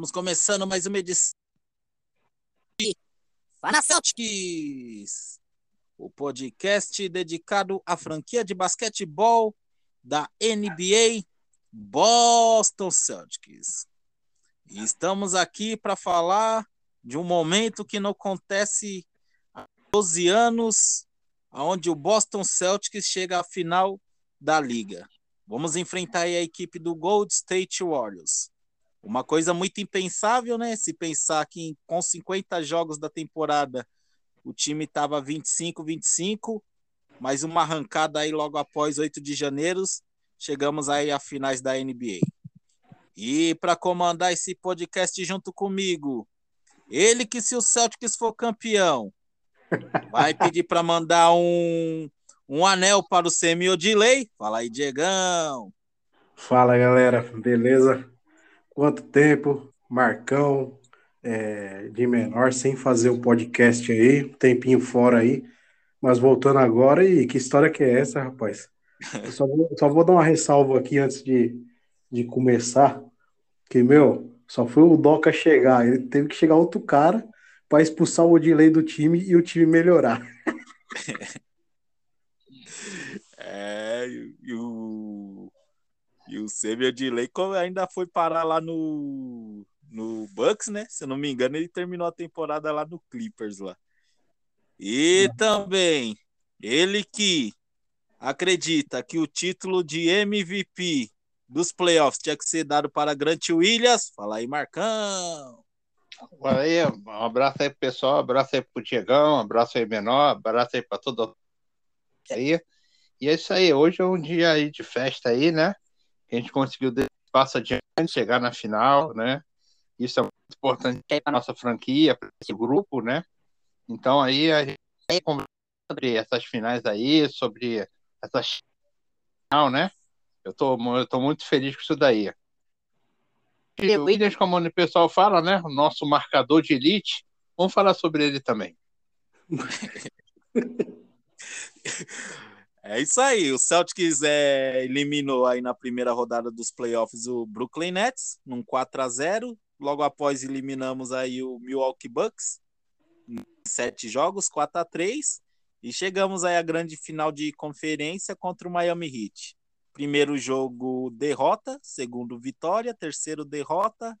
Estamos começando mais uma edição de Fala Celtics, o podcast dedicado à franquia de basquetebol da NBA Boston Celtics. E estamos aqui para falar de um momento que não acontece há 12 anos, onde o Boston Celtics chega à final da liga. Vamos enfrentar a equipe do Gold State Warriors. Uma coisa muito impensável, né? Se pensar que com 50 jogos da temporada o time estava 25, 25, mais uma arrancada aí logo após 8 de janeiro, chegamos aí a finais da NBA. E para comandar esse podcast junto comigo, ele que se o Celtics for campeão, vai pedir para mandar um um anel para o semi Odilei. Fala aí, Diegão. Fala, galera. Beleza? Quanto tempo, Marcão, é, de menor, sem fazer um podcast aí, um tempinho fora aí, mas voltando agora, e que história que é essa, rapaz? Eu só vou, só vou dar uma ressalva aqui antes de, de começar, que, meu, só foi o Doca chegar, ele teve que chegar outro cara para expulsar o Odilei do time e o time melhorar. É, e o, e o Samuel Delay ainda foi parar lá no, no Bucks, né? Se eu não me engano, ele terminou a temporada lá no Clippers lá. E também ele que acredita que o título de MVP dos playoffs tinha que ser dado para Grant Williams. Fala aí, Marcão. Aí, um abraço aí pro pessoal, um abraço aí pro Diegão, um abraço aí menor, um abraço aí para todo aí. E é isso aí, hoje é um dia aí de festa aí, né? A gente conseguiu passo adiante, chegar na final, né? Isso é muito importante para nossa franquia, para esse grupo, né? Então aí a gente sobre essas finais aí, sobre essas final, né? Eu tô, eu tô muito feliz com isso daí. E o Williams, como o pessoal fala, né? O nosso marcador de elite, vamos falar sobre ele também. É isso aí. O Celtics é, eliminou aí na primeira rodada dos playoffs o Brooklyn Nets, num 4 a 0 Logo após eliminamos aí o Milwaukee Bucks, em sete jogos, 4 a 3 E chegamos aí à grande final de conferência contra o Miami Heat. Primeiro jogo, derrota. Segundo, vitória. Terceiro, derrota.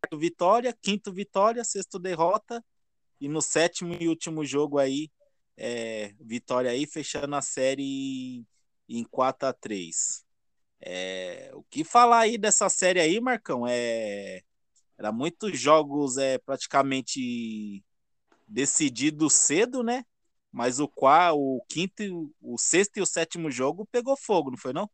Quarto, vitória. Quinto, vitória. Sexto, derrota. E no sétimo e último jogo aí, é, vitória aí, fechando a série em 4 a 3 é, O que falar aí dessa série aí, Marcão? É, era muitos jogos é, praticamente decididos cedo, né? Mas o, qual, o quinto, o sexto e o sétimo jogo pegou fogo, não foi não?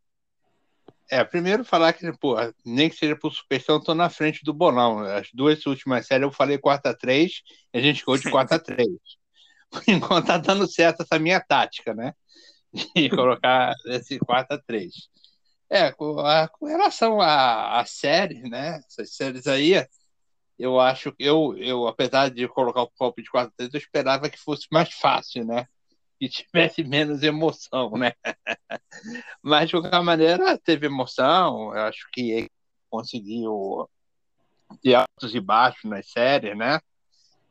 É, primeiro falar que, pô, nem que seja por suspensão, tô na frente do bolão. As duas últimas séries eu falei 4 a 3 e a gente ficou de 4 a 3 enquanto tá dando certo essa minha tática, né? De colocar esse 4 a 3 É, com, a, com relação à, à série, né? Essas séries aí, eu acho que eu, eu, apesar de colocar o copo de 4 a 3 eu esperava que fosse mais fácil, né? Que tivesse menos emoção, né? Mas, de qualquer maneira, teve emoção. Eu acho que conseguiu ter altos e baixos nas séries, né?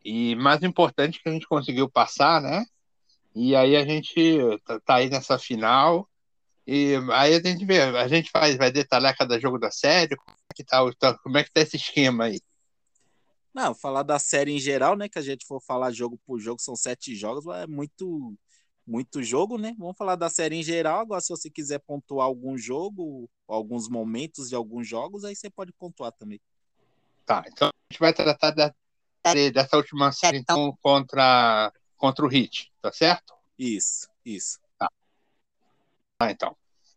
E mais importante que a gente conseguiu passar, né? E aí a gente tá, tá aí nessa final. E aí a gente vê, a gente faz, vai detalhar cada jogo da série, como é que tá, como é que tá esse esquema aí? Não, falar da série em geral, né? Que a gente for falar jogo por jogo, são sete jogos, é muito, muito jogo, né? Vamos falar da série em geral. Agora, se você quiser pontuar algum jogo, alguns momentos de alguns jogos, aí você pode pontuar também. Tá, então a gente vai tratar da, dessa última série, então, contra, contra o Hit, tá certo? Isso, isso. Tá. Ah, então.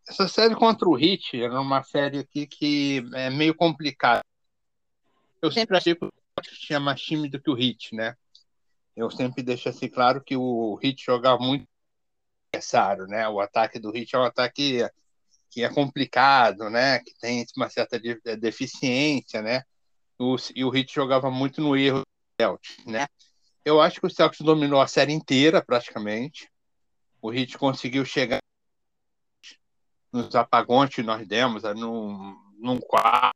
Essa série contra o Hit era uma série aqui que é meio complicada. Eu sempre achei que o tinha mais time do que o Hit, né? Eu sempre deixo assim claro que o Hit jogava muito adversário, né? O ataque do Hit é um ataque que é complicado, né? Que tem uma certa deficiência, né? O, e o Hit jogava muito no erro Celtics, né? Eu acho que o Celtics dominou a série inteira, praticamente. O Heat conseguiu chegar nos apagões que nós demos, num, num quarto,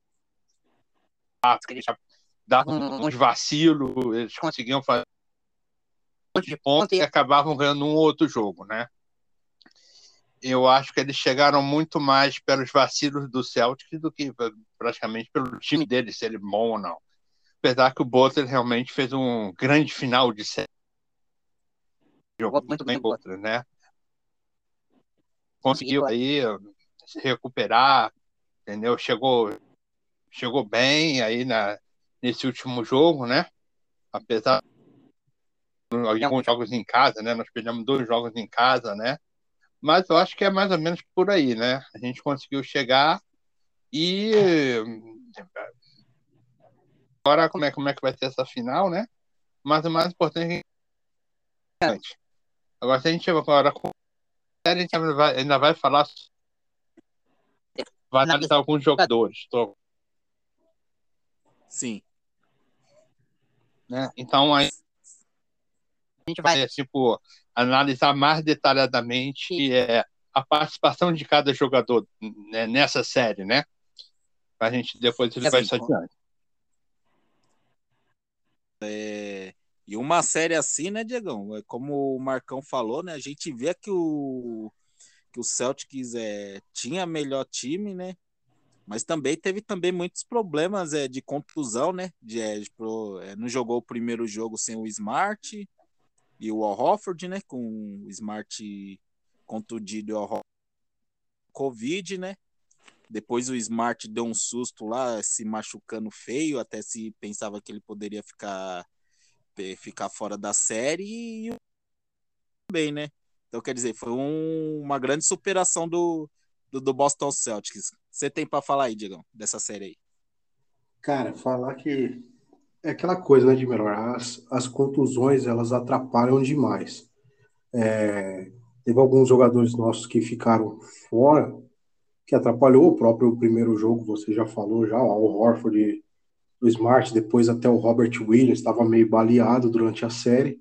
davam uns vacilos, eles conseguiam fazer de ponta e acabavam ganhando um outro jogo, né? Eu acho que eles chegaram muito mais pelos vacilos do Celtic do que praticamente pelo time deles, se ele é bom ou não. Apesar que o Butler realmente fez um grande final de série. Jogou muito bem Butler, né? Conseguiu aí se recuperar, entendeu? Chegou, chegou bem aí na, nesse último jogo, né? Apesar de alguns jogos em casa, né? Nós perdemos dois jogos em casa, né? Mas eu acho que é mais ou menos por aí, né? A gente conseguiu chegar e agora como é, como é que vai ser essa final, né? Mas o mais importante é agora se a gente agora a gente ainda vai, ainda vai falar vai analisar alguns jogadores. Tô... Sim. Né? Então aí a gente vai tipo analisar mais detalhadamente é, a participação de cada jogador né, nessa série, né? Para a gente depois ele vai isso adiante. É, e uma série assim, né, Diegão? É como o Marcão falou, né? A gente vê que o, que o Celtics é, tinha melhor time, né? Mas também teve também muitos problemas é, de contusão, né? De, é, de, pro, é, não jogou o primeiro jogo sem o Smart e o Al Hofford, né? Com o Smart contundido e o Al Covid, né? Depois o Smart deu um susto lá, se machucando feio, até se pensava que ele poderia ficar ficar fora da série e bem, né? Então quer dizer, foi um, uma grande superação do, do, do Boston Celtics. Você tem para falar aí, Diegão, dessa série aí? Cara, falar que é aquela coisa, né, de melhor. As, as contusões elas atrapalham demais. É, teve alguns jogadores nossos que ficaram fora que atrapalhou o próprio primeiro jogo, você já falou já, o Horford, o Smart, depois até o Robert Williams estava meio baleado durante a série.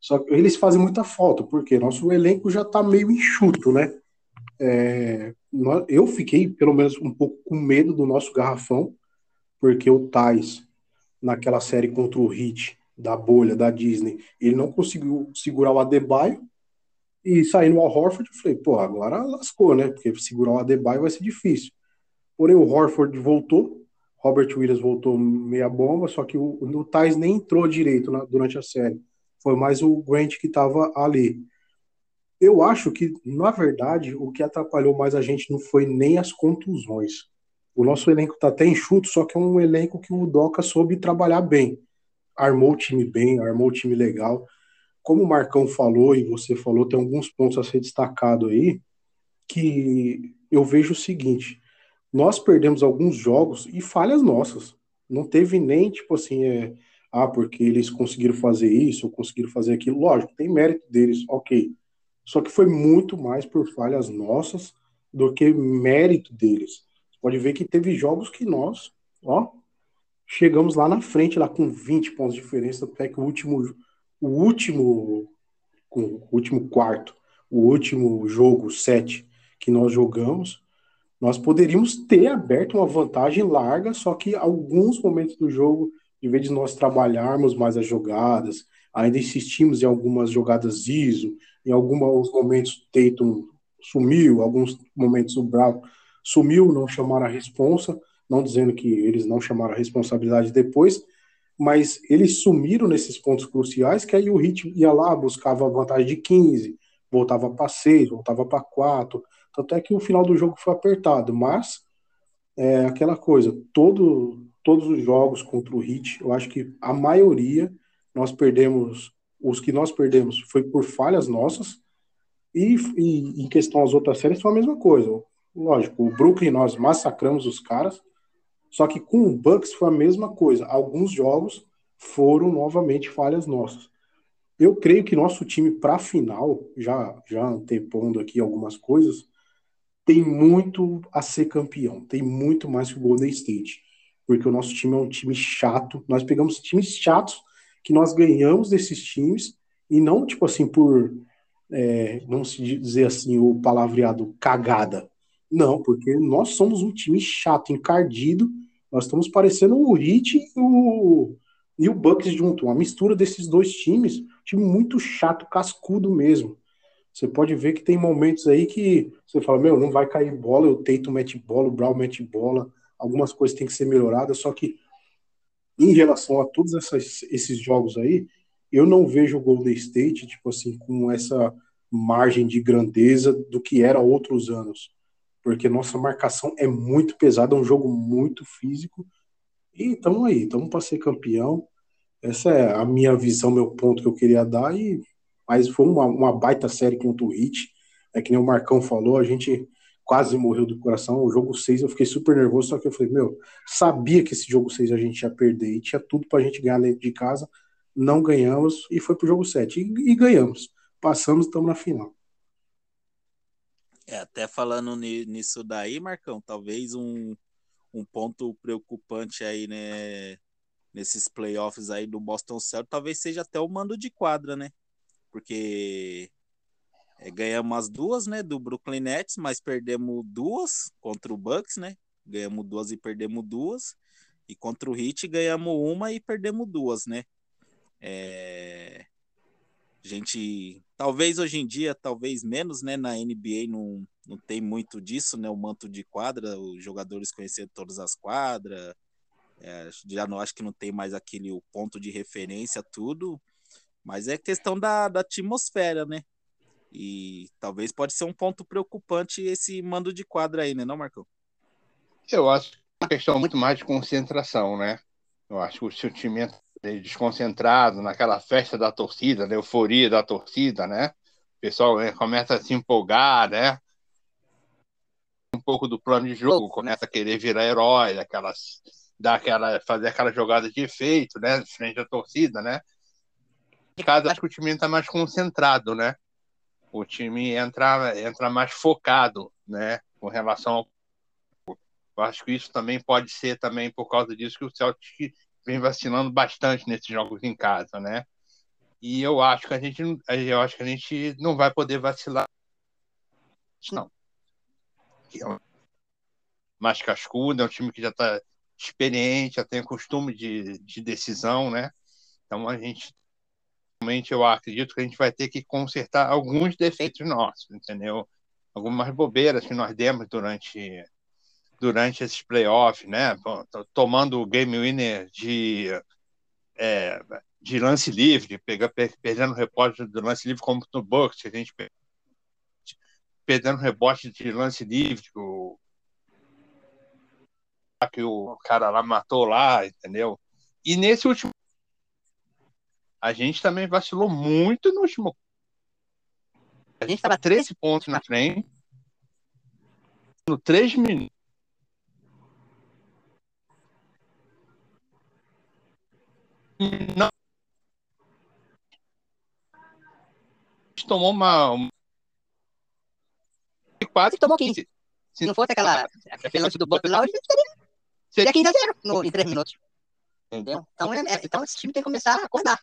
Só que eles fazem muita falta, porque nosso elenco já está meio enxuto, né? É, eu fiquei, pelo menos, um pouco com medo do nosso garrafão, porque o Tais, naquela série contra o Hit, da bolha, da Disney, ele não conseguiu segurar o Adebayo, e saindo o Horford, eu falei, pô, agora lascou, né? Porque segurar o Adebayo vai ser difícil. Porém, o Horford voltou, Robert Williams voltou meia bomba, só que o, o Thais nem entrou direito na, durante a série. Foi mais o Grant que estava ali. Eu acho que, na verdade, o que atrapalhou mais a gente não foi nem as contusões. O nosso elenco está até enxuto, só que é um elenco que o Doca soube trabalhar bem. Armou o time bem, armou o time legal como o Marcão falou e você falou, tem alguns pontos a ser destacado aí, que eu vejo o seguinte: nós perdemos alguns jogos e falhas nossas. Não teve nem, tipo assim, é, ah, porque eles conseguiram fazer isso, ou conseguiram fazer aquilo. Lógico, tem mérito deles, ok. Só que foi muito mais por falhas nossas do que mérito deles. Pode ver que teve jogos que nós, ó, chegamos lá na frente, lá com 20 pontos de diferença, até que o último o último, o último quarto, o último jogo, sete, que nós jogamos, nós poderíamos ter aberto uma vantagem larga, só que alguns momentos do jogo, em vez de nós trabalharmos mais as jogadas, ainda insistimos em algumas jogadas ISO, em alguns momentos Tatum sumiu, alguns momentos o Bravo sumiu, não chamaram a responsa, não dizendo que eles não chamaram a responsabilidade depois, mas eles sumiram nesses pontos cruciais, que aí o Hit ia lá, buscava vantagem de 15, voltava para 6, voltava para 4, tanto é que o final do jogo foi apertado, mas é aquela coisa, todo, todos os jogos contra o Hit, eu acho que a maioria nós perdemos, os que nós perdemos foi por falhas nossas, e, e em questão às outras séries foi a mesma coisa. Lógico, o Brooklyn nós massacramos os caras, só que com o Bucks foi a mesma coisa. Alguns jogos foram novamente falhas nossas. Eu creio que nosso time para final, já já antepondo aqui algumas coisas, tem muito a ser campeão, tem muito mais que o Golden State, porque o nosso time é um time chato. Nós pegamos times chatos que nós ganhamos desses times e não tipo assim por é, não se dizer assim o palavreado cagada. Não, porque nós somos um time chato, encardido. Nós estamos parecendo o Heat e o, e o Bucks junto. Uma mistura desses dois times. Time muito chato, cascudo mesmo. Você pode ver que tem momentos aí que você fala, meu, não vai cair bola, o Tatum mete bola, o Brown mete bola. Algumas coisas têm que ser melhoradas, só que em relação a todos essas, esses jogos aí, eu não vejo o Golden State, tipo assim, com essa margem de grandeza do que era outros anos. Porque nossa marcação é muito pesada, é um jogo muito físico. E estamos aí, estamos para ser campeão. Essa é a minha visão, meu ponto que eu queria dar. E, mas foi uma, uma baita série contra o Hit. É que nem o Marcão falou, a gente quase morreu do coração. O jogo 6 eu fiquei super nervoso, só que eu falei, meu, sabia que esse jogo 6 a gente ia perder e tinha tudo pra gente ganhar dentro de casa. Não ganhamos e foi pro jogo 7. E, e ganhamos. Passamos, estamos na final. É, até falando nisso daí, Marcão, talvez um, um ponto preocupante aí, né, nesses playoffs aí do Boston Celtics, talvez seja até o mando de quadra, né? Porque é, ganhamos as duas, né, do Brooklyn Nets, mas perdemos duas contra o Bucks, né? Ganhamos duas e perdemos duas. E contra o Heat ganhamos uma e perdemos duas, né? É... A gente, talvez hoje em dia, talvez menos, né? Na NBA não, não tem muito disso, né? O manto de quadra, os jogadores conhecendo todas as quadras. É, já não acho que não tem mais aquele o ponto de referência, tudo. Mas é questão da, da atmosfera, né? E talvez pode ser um ponto preocupante esse mando de quadra aí, né, não, Marcão? Eu acho que é uma questão muito mais de concentração, né? Eu acho que o seu time é desconcentrado naquela festa da torcida, na euforia da torcida, né? O pessoal né, começa a se empolgar, né? Um pouco do plano de jogo, começa a querer virar herói, aquelas, dar aquela, fazer aquela jogada de efeito, né? Frente à torcida, né? De casa, acho que o time está mais concentrado, né? o time entra, entra mais focado, né, com relação ao eu acho que isso também pode ser também por causa disso que o Celtic vem vacilando bastante nesses jogos em casa, né? E eu acho que a gente eu acho que a gente não vai poder vacilar não. É um mais cascudo, é um time que já está experiente, já tem costume de, de decisão, né? Então a gente realmente eu acredito que a gente vai ter que consertar alguns defeitos nossos, entendeu? Algumas bobeiras que nós demos durante durante esses playoffs, né? Tomando o game winner de é, de lance livre, pega, perdendo o rebote do lance livre como no Bucks, a gente perdendo rebote de lance livre, o que o cara lá matou lá, entendeu? E nesse último a gente também vacilou muito no último. A gente estava 13 pontos na frente. No 3 minutos. Não. Tomou uma. uma... Quase tomou 15. Se não fosse aquela. Aquele lance do lá, hoje seria. Seria 15 a 0 no, em 3 minutos. Entendeu? Então, é, é, então esse time tem que começar a acordar.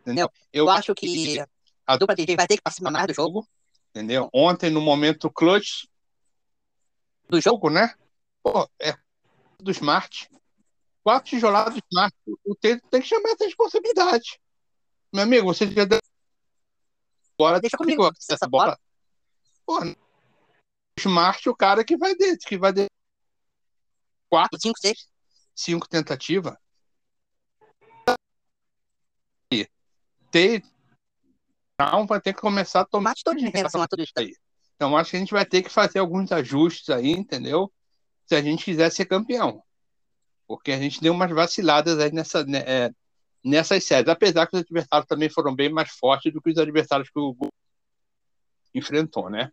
Entendeu? Eu, eu acho que a dupla TJ vai ter que participar mais do jogo. Entendeu? Ontem, no momento clutch do jogo, né? Pô, é do Smart. Quatro tijoladas do Smart. O Taylor tem que chamar essa responsabilidade. Meu amigo, você já deu. Agora deixa comigo essa, essa bola. Pô, Smart, o cara que vai dentro, que vai dentro. Quatro, cinco, seis. Cinco tentativas. ter não vai ter que começar a tomar atitude em relação a tudo isso aí. Então acho que a gente vai ter que fazer alguns ajustes aí, entendeu? Se a gente quiser ser campeão. Porque a gente deu umas vaciladas aí nessa, né, é, nessas séries, apesar que os adversários também foram bem mais fortes do que os adversários que o enfrentou, né?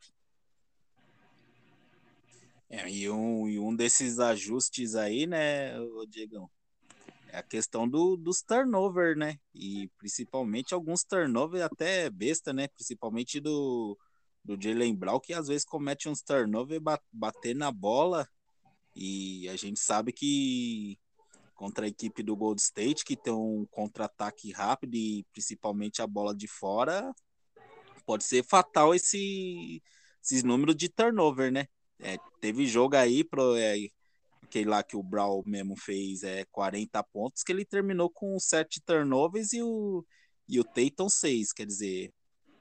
É, e, um, e um desses ajustes aí, né, Diegão, é a questão do, dos turnover, né? E principalmente alguns turnover até besta, né? Principalmente do, do Jalen Brown, que às vezes comete uns turnover bater na bola. E a gente sabe que contra a equipe do Gold State, que tem um contra-ataque rápido e principalmente a bola de fora, pode ser fatal esse, esses números de turnover, né? É, teve jogo aí pro, é, aquele lá que o Brown mesmo fez é 40 pontos, que ele terminou com 7 turnovers e o, e o Tatum 6, quer dizer,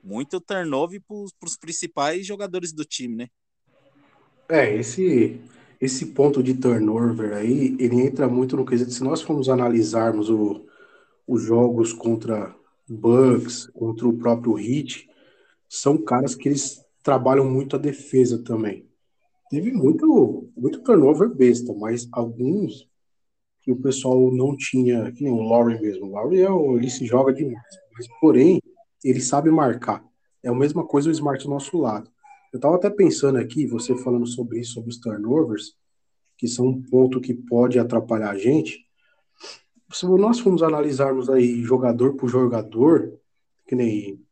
muito turnover para os principais jogadores do time, né? É, esse esse ponto de turnover aí, ele entra muito no quesito, se nós formos analisarmos o, os jogos contra Bucks, contra o próprio Heat, são caras que eles trabalham muito a defesa também. Teve muito, muito turnover besta, mas alguns que o pessoal não tinha, que nem o Laurie mesmo. O Laurie é, ele se joga demais, mas porém, ele sabe marcar. É a mesma coisa o Smart do nosso lado. Eu estava até pensando aqui, você falando sobre isso, sobre os turnovers, que são um ponto que pode atrapalhar a gente. Se nós formos analisarmos aí jogador por jogador, que nem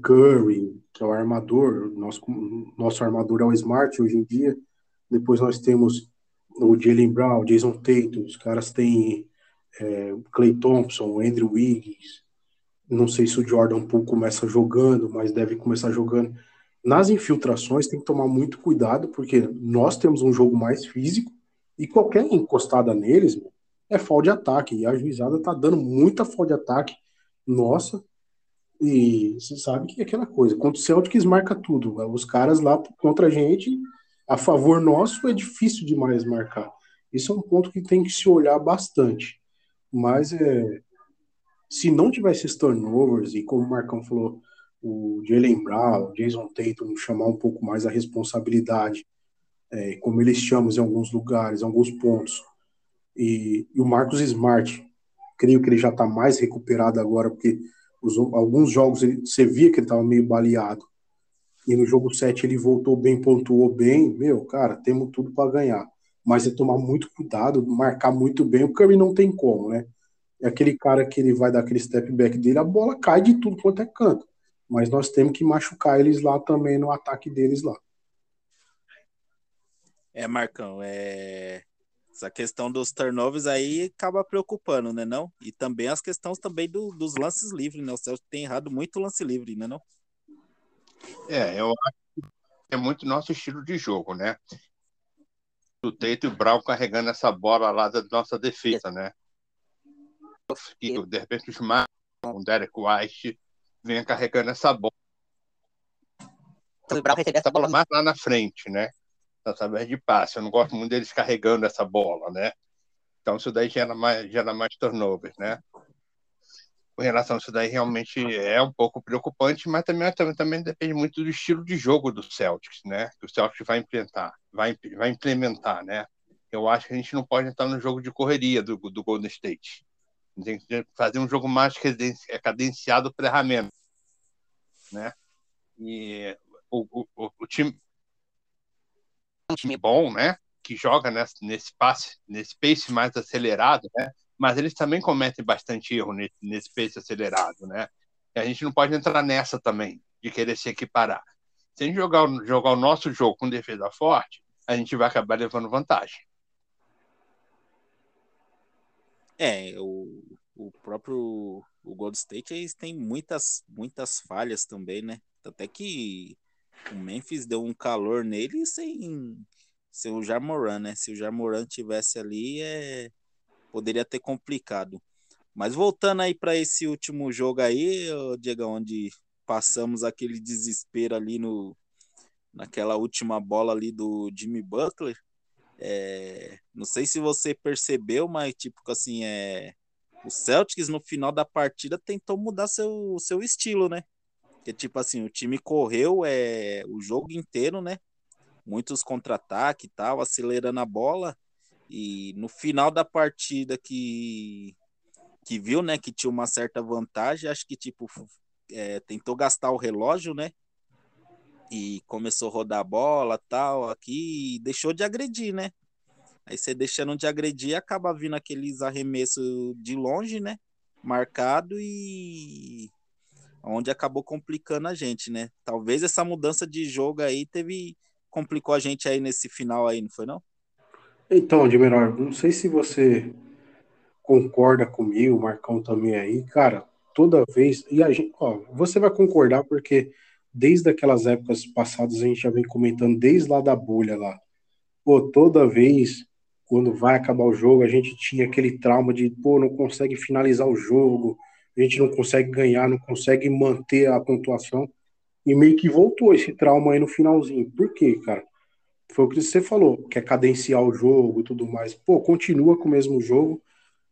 Curry, que é o armador, nosso, nosso armador é o Smart hoje em dia. Depois nós temos o Jalen Brown, Jason Tatum, os caras têm é, Clay Thompson, Andrew Wiggins. Não sei se o Jordan Poole começa jogando, mas deve começar jogando. Nas infiltrações tem que tomar muito cuidado, porque nós temos um jogo mais físico e qualquer encostada neles é fall de ataque. E a juizada tá dando muita fall de ataque. Nossa. E você sabe que é aquela coisa. Contra o Celtics marca tudo. Os caras lá contra a gente, a favor nosso, é difícil demais marcar. Isso é um ponto que tem que se olhar bastante. Mas é, se não tivesse turnovers, e como o Marcão falou, o Jalen Brown, o Jason Tatum chamar um pouco mais a responsabilidade, é, como eles chamam em alguns lugares, em alguns pontos. E, e o Marcos Smart, creio que ele já está mais recuperado agora, porque os, alguns jogos ele, você via que ele estava meio baleado. E no jogo 7 ele voltou bem, pontuou bem. Meu, cara, temos tudo para ganhar. Mas é tomar muito cuidado, marcar muito bem. O Curry não tem como, né? É aquele cara que ele vai dar aquele step back dele, a bola cai de tudo quanto é canto mas nós temos que machucar eles lá também no ataque deles lá. É, Marcão, é... essa questão dos turnovers aí acaba preocupando, né não? E também as questões também do, dos lances livres, né? O Celso tem errado muito lance livre, né não? É, eu acho que é muito nosso estilo de jogo, né? O Teito e o Brown carregando essa bola lá da nossa defesa, né? E, de repente os Marcos, o Derek White, venha carregando essa bola. O Brown receber essa bola mais lá na frente, né? Através de passe. Eu não gosto muito deles carregando essa bola, né? Então isso daí gera mais, gera mais turnover, né? Com relação a isso daí, realmente é um pouco preocupante, mas também, também, também depende muito do estilo de jogo do Celtics, né? Que o Celtics vai implementar, vai, vai implementar, né? Eu acho que a gente não pode entrar no jogo de correria do, do Golden State. Tem que fazer um jogo mais cadenciado para erramento né? E o, o, o time um time bom, né? Que joga nesse, nesse passe, nesse pace mais acelerado, né? Mas eles também cometem bastante erro nesse, nesse pace acelerado, né? E a gente não pode entrar nessa também, de querer se equiparar. Se a gente jogar, jogar o nosso jogo com defesa forte, a gente vai acabar levando vantagem. É, o, o próprio o Gold State eles têm muitas, muitas falhas também, né? Até que o Memphis deu um calor nele sem, sem o Jamoran, né? Se o Jamoran tivesse ali, é, poderia ter complicado. Mas voltando aí para esse último jogo aí, Diego, onde passamos aquele desespero ali no, naquela última bola ali do Jimmy Butler. É, não sei se você percebeu, mas tipo assim, é, o Celtics no final da partida tentou mudar seu, seu estilo, né? Que tipo assim, o time correu é, o jogo inteiro, né? Muitos contra-ataque e tal, acelerando a bola. E no final da partida que, que viu, né, que tinha uma certa vantagem, acho que tipo é, tentou gastar o relógio, né? E começou a rodar a bola tal aqui e deixou de agredir, né? Aí você deixando de agredir, acaba vindo aqueles arremessos de longe, né? Marcado e onde acabou complicando a gente, né? Talvez essa mudança de jogo aí teve complicou a gente aí nesse final aí, não foi não? Então, de melhor, não sei se você concorda comigo, Marcão também aí, cara, toda vez, e a gente, ó, você vai concordar porque desde aquelas épocas passadas a gente já vem comentando desde lá da bolha lá, pô, toda vez quando vai acabar o jogo, a gente tinha aquele trauma de, pô, não consegue finalizar o jogo, a gente não consegue ganhar, não consegue manter a pontuação. E meio que voltou esse trauma aí no finalzinho. Por quê, cara? Foi o que você falou, quer cadenciar o jogo e tudo mais. Pô, continua com o mesmo jogo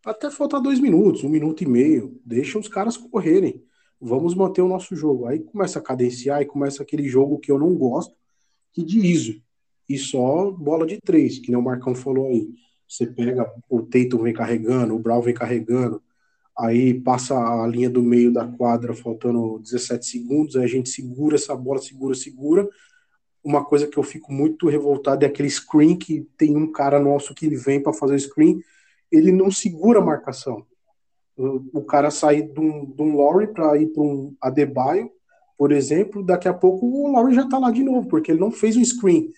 até faltar dois minutos, um minuto e meio. Deixa os caras correrem. Vamos manter o nosso jogo. Aí começa a cadenciar e começa aquele jogo que eu não gosto, que de ISO. E só bola de três, que nem o Marcão falou aí. Você pega, o Tatum vem carregando, o Brown vem carregando, aí passa a linha do meio da quadra, faltando 17 segundos, aí a gente segura essa bola, segura, segura. Uma coisa que eu fico muito revoltado é aquele screen que tem um cara nosso que ele vem para fazer o screen, ele não segura a marcação. O, o cara sai de um, de um Lowry para ir para um Adebayo, por exemplo, daqui a pouco o Lowry já está lá de novo, porque ele não fez um screen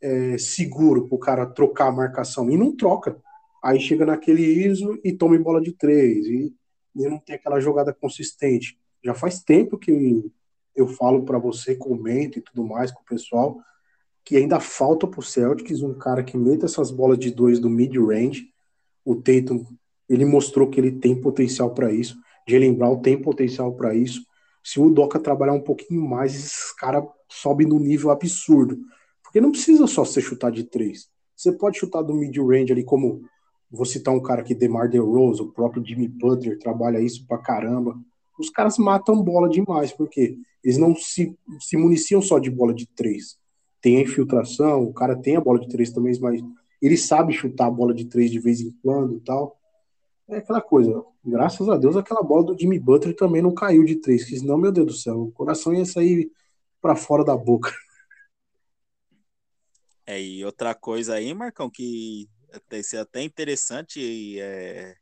é, seguro para o cara trocar a marcação, e não troca. Aí chega naquele ISO e toma bola de três, e, e não tem aquela jogada consistente. Já faz tempo que eu falo para você, comento e tudo mais com o pessoal, que ainda falta para o Celtics um cara que meta essas bolas de dois do mid-range, o Tatum, ele mostrou que ele tem potencial para isso. Jalen Brown tem potencial para isso. Se o Doca trabalhar um pouquinho mais, esses caras sobem no nível absurdo. Não precisa só ser chutar de três. Você pode chutar do mid-range ali, como vou citar um cara aqui, DeMar DeRozan, o próprio Jimmy Butler trabalha isso pra caramba. Os caras matam bola demais, porque eles não se, se municiam só de bola de três. Tem a infiltração, o cara tem a bola de três também, mas ele sabe chutar a bola de três de vez em quando e tal. É aquela coisa. Graças a Deus, aquela bola do Jimmy Butler também não caiu de três, que senão, meu Deus do céu, o coração ia sair para fora da boca. É, e outra coisa aí, Marcão, que tem ser até interessante e é,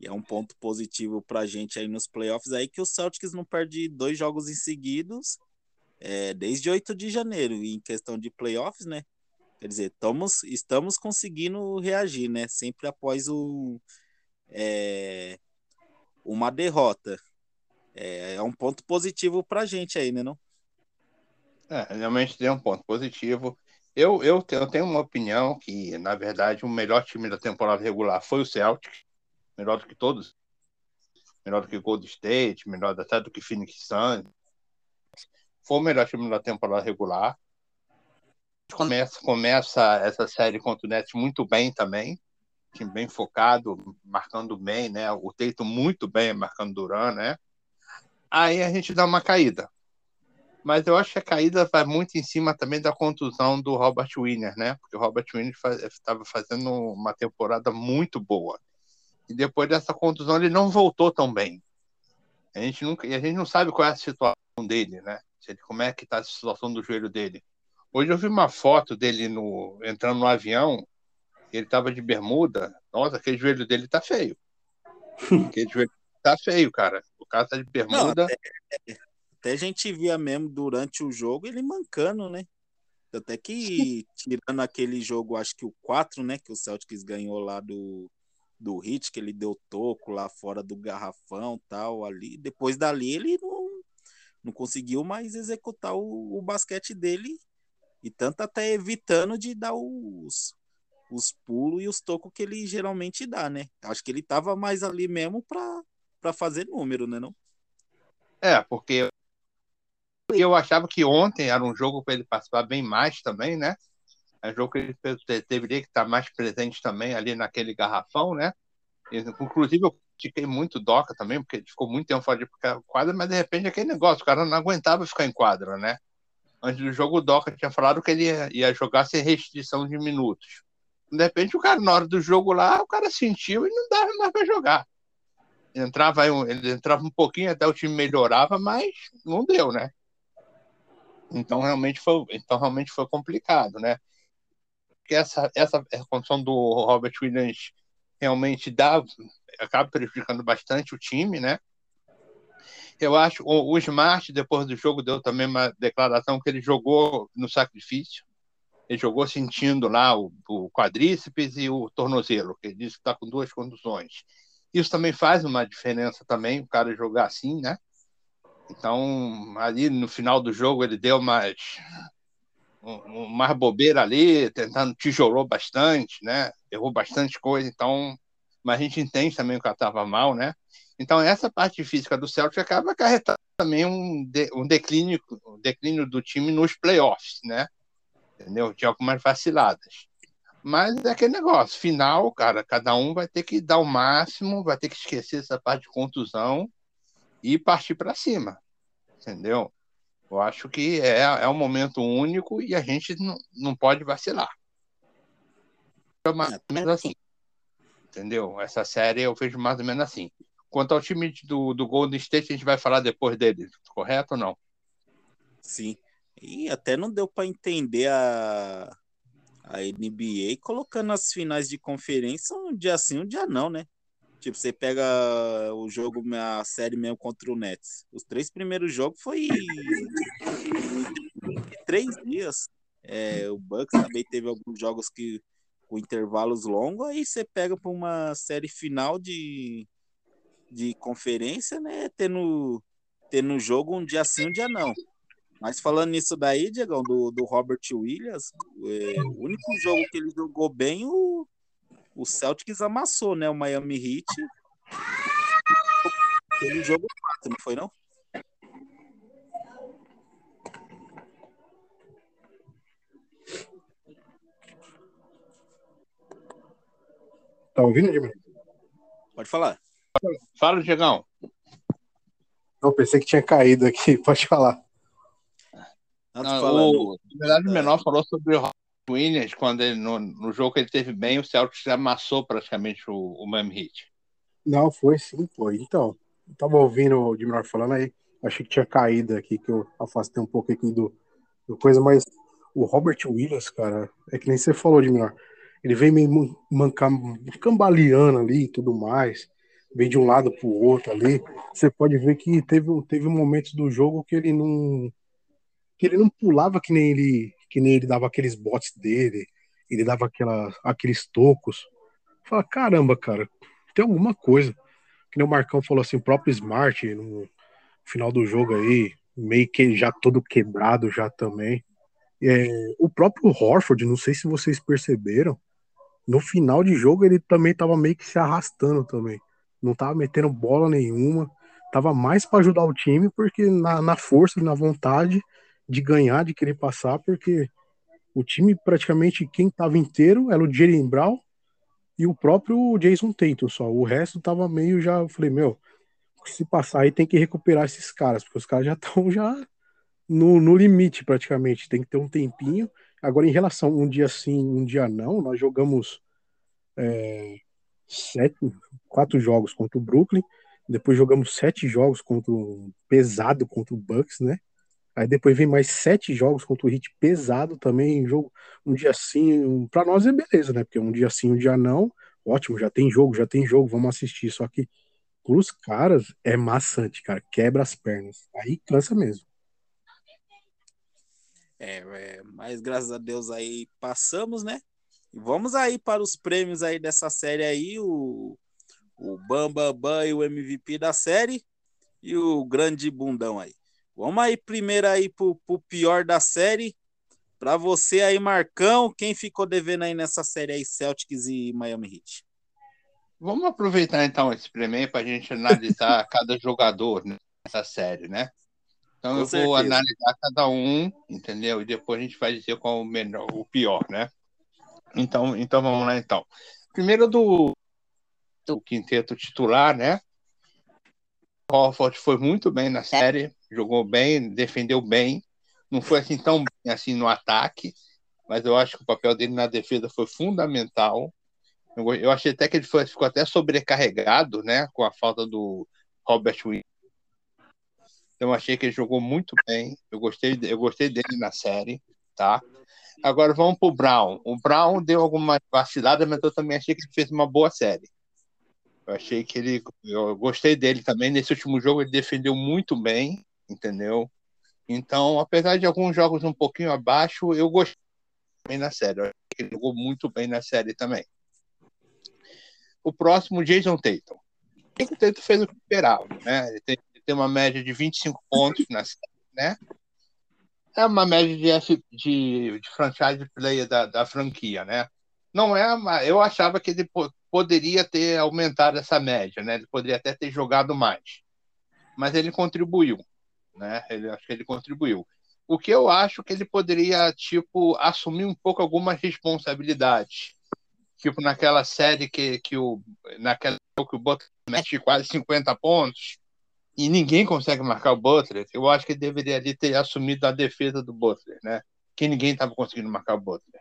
e é um ponto positivo para a gente aí nos playoffs aí que o Celtics não perde dois jogos em seguidos é, desde 8 de janeiro. E em questão de playoffs, né? Quer dizer, estamos, estamos conseguindo reagir, né? Sempre após o, é, uma derrota. É, é um ponto positivo para a gente aí, né? Não? É, realmente é um ponto positivo. Eu, eu, eu tenho uma opinião que, na verdade, o melhor time da temporada regular foi o Celtic, melhor do que todos, melhor do que Gold State, melhor até do que Phoenix Suns. Foi o melhor time da temporada regular começa, começa essa série contra o Nets muito bem também, time bem focado, marcando bem, né? O Teito muito bem marcando Duran, né? Aí a gente dá uma caída. Mas eu acho que a caída vai muito em cima também da contusão do Robert Wiener, né? Porque o Robert Wiener estava fazendo uma temporada muito boa. E depois dessa contusão ele não voltou tão bem. A gente nunca, e a gente não sabe qual é a situação dele, né? Como é que está a situação do joelho dele. Hoje eu vi uma foto dele no, entrando no avião, ele estava de bermuda. Nossa, aquele joelho dele tá feio. Aquele joelho tá feio, cara. O cara tá de bermuda. Não, até, até, a gente via mesmo durante o jogo ele mancando, né? Até que, tirando aquele jogo, acho que o 4, né? Que o Celtics ganhou lá do, do Hit, que ele deu toco lá fora do garrafão tal, ali. Depois dali ele não, não conseguiu mais executar o, o basquete dele e tanto até evitando de dar os, os pulos e os tocos que ele geralmente dá, né? Acho que ele tava mais ali mesmo para fazer número, né? Não? É, porque eu achava que ontem era um jogo para ele participar bem mais também, né? É um jogo que ele deveria estar mais presente também ali naquele garrafão, né? Inclusive, eu fiquei muito doca também, porque ele ficou muito tempo fora de quadra, mas de repente aquele negócio, o cara não aguentava ficar em quadra, né? antes do jogo, o Doca tinha falado que ele ia jogar sem restrição de minutos. De repente, o cara, na hora do jogo lá, o cara sentiu e não dava mais para jogar. Entrava, ele entrava um pouquinho, até o time melhorava, mas não deu, né? Então realmente foi, então realmente foi complicado, né? Porque essa essa condição do Robert Williams realmente dá acaba prejudicando bastante o time, né? Eu acho o, o Smart, depois do jogo, deu também uma declaração que ele jogou no sacrifício. Ele jogou sentindo lá o, o quadríceps e o tornozelo, que ele disse que está com duas conduções. Isso também faz uma diferença também, o cara jogar assim, né? Então, ali no final do jogo, ele deu um, mais bobeira ali, tentando tijolou bastante, né? Errou bastante coisa, então. Mas a gente entende também que ela estava mal, né? Então, essa parte física do Celtic acaba acarretando também um, de, um, declínio, um declínio do time nos playoffs, né? Entendeu? De algumas vaciladas. Mas é aquele negócio, final, cara, cada um vai ter que dar o máximo, vai ter que esquecer essa parte de contusão e partir para cima. Entendeu? Eu acho que é, é um momento único e a gente não, não pode vacilar. Mais ou menos assim. Entendeu? Essa série eu vejo mais ou menos assim. Quanto ao time do, do Golden State, a gente vai falar depois dele, correto ou não? Sim. E até não deu para entender a, a NBA colocando as finais de conferência um dia sim, um dia não, né? Tipo, você pega o jogo, a série mesmo contra o Nets. Os três primeiros jogos foi três dias. É, o Bucks também teve alguns jogos que com intervalos longos, aí você pega para uma série final de, de conferência, né? Tendo, tendo jogo um dia sim, um dia não. Mas falando nisso daí, Diegão, do, do Robert Williams, é, o único jogo que ele jogou bem, o, o Celtics amassou, né? O Miami Heat. Ele jogou quatro, não foi não? Tá ouvindo, Edmar? Pode falar. Fala, Diegão. Não, pensei que tinha caído aqui. Pode falar. Não, o, na verdade, o Menor falou sobre o Williams, quando ele, no, no jogo que ele teve bem, o Celtics amassou praticamente o, o Miami Heat. Não, foi sim, foi. Então, eu tava ouvindo o Dimar falando aí, achei que tinha caído aqui, que eu afastei um pouco aqui do, do coisa, mas o Robert Williams, cara, é que nem você falou, Dimar, ele vem meio mancar, cambaleando ali e tudo mais, vem de um lado pro outro ali, você pode ver que teve, teve momentos do jogo que ele não que ele não pulava que nem ele que nem ele dava aqueles botes dele, ele dava aquela, aqueles tocos. Fala, caramba, cara, tem alguma coisa. Que nem o Marcão falou assim, o próprio Smart no final do jogo aí, meio que já todo quebrado já também. É, o próprio Horford, não sei se vocês perceberam, no final de jogo ele também tava meio que se arrastando também. Não tava metendo bola nenhuma, tava mais para ajudar o time, porque na, na força, na vontade, de ganhar, de querer passar, porque o time praticamente quem estava inteiro era o Jalen Brown e o próprio Jason Tatum só. O resto tava meio já, eu falei, meu, se passar aí tem que recuperar esses caras, porque os caras já estão já no, no limite praticamente, tem que ter um tempinho. Agora, em relação um dia sim, um dia não, nós jogamos é, sete, quatro jogos contra o Brooklyn, depois jogamos sete jogos contra o pesado contra o Bucks, né? Aí depois vem mais sete jogos contra o Hit pesado também, jogo um dia sim, um, para nós é beleza, né? Porque um dia sim, um dia não, ótimo, já tem jogo, já tem jogo, vamos assistir. Só que pros caras é maçante, cara, quebra as pernas. Aí cansa mesmo. É, é, mas graças a Deus aí passamos, né? E vamos aí para os prêmios aí dessa série aí, o, o Bamba Bam e o MVP da série e o grande bundão aí. Vamos aí primeiro aí pro, pro pior da série. Para você aí, Marcão, quem ficou devendo aí nessa série aí, Celtics e Miami Heat? Vamos aproveitar então esse prêmio para a gente analisar cada jogador nessa série, né? Então Com eu certeza. vou analisar cada um, entendeu? E depois a gente vai dizer qual o melhor, o pior, né? Então, então vamos lá então. Primeiro do, do quinteto titular, né? Horford foi muito bem na série, jogou bem, defendeu bem. Não foi assim tão bem assim no ataque, mas eu acho que o papel dele na defesa foi fundamental. Eu, eu achei até que ele foi, ficou até sobrecarregado, né, com a falta do Robert Williams. Então achei que ele jogou muito bem. Eu gostei, eu gostei dele na série, tá? Agora vamos pro Brown. O Brown deu alguma vacilada, mas eu também achei que ele fez uma boa série. Eu achei que ele. Eu gostei dele também. Nesse último jogo ele defendeu muito bem, entendeu? Então, apesar de alguns jogos um pouquinho abaixo, eu gostei bem na série. Ele jogou muito bem na série também. O próximo, Jason Tatum. Jason Tatum fez o que esperava, né? Ele tem, ele tem uma média de 25 pontos na série, né? é uma média de, F, de, de franchise player da, da franquia, né? Não é, eu achava que ele poderia ter aumentado essa média, né? Ele poderia até ter jogado mais, mas ele contribuiu, né? Ele acho que ele contribuiu. O que eu acho que ele poderia tipo assumir um pouco algumas responsabilidades, tipo naquela série que, que o naquela que o Butler mete quase 50 pontos e ninguém consegue marcar o Butler. Eu acho que ele deveria ter assumido a defesa do Butler, né? Que ninguém estava conseguindo marcar o Butler.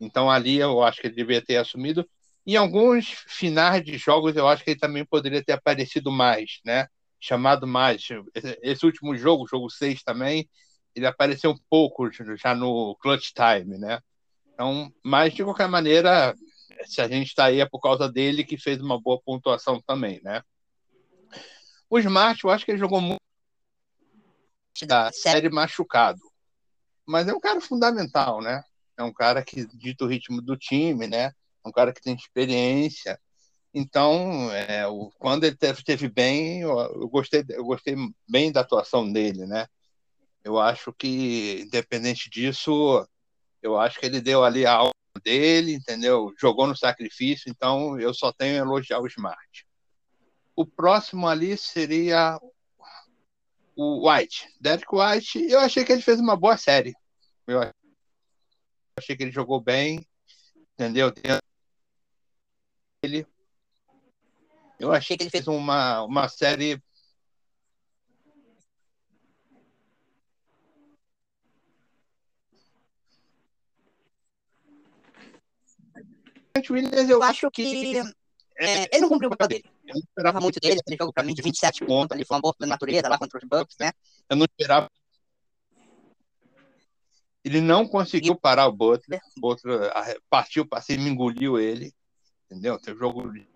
Então ali eu acho que ele deveria ter assumido. Em alguns finais de jogos eu acho que ele também poderia ter aparecido mais, né? Chamado mais. Esse último jogo, jogo 6 também, ele apareceu um pouco já no clutch time, né? Então, mas de qualquer maneira, se a gente está aí é por causa dele que fez uma boa pontuação também, né? O Smart, eu acho que ele jogou muito da série machucado, mas é um cara fundamental, né? é um cara que dita o ritmo do time, né? Um cara que tem experiência. Então, é, o, quando ele esteve bem, eu, eu, gostei, eu gostei bem da atuação dele, né? Eu acho que, independente disso, eu acho que ele deu ali a alma dele, entendeu? Jogou no sacrifício, então eu só tenho a elogiar o Smart. O próximo ali seria o White. Derek White, eu achei que ele fez uma boa série. Eu achei que ele jogou bem, entendeu? Ele, eu achei que ele fez uma, uma série Williams, eu acho que é, ele não cumpriu o papel dele. Eu não esperava muito dele, aquele jogo para mim de 27 pontos, ele foi uma boa natureza lá contra os Bucks, né? Eu não esperava ele não conseguiu parar o Butler. O Butler partiu para cima, engoliu ele. Entendeu? Tem jogo de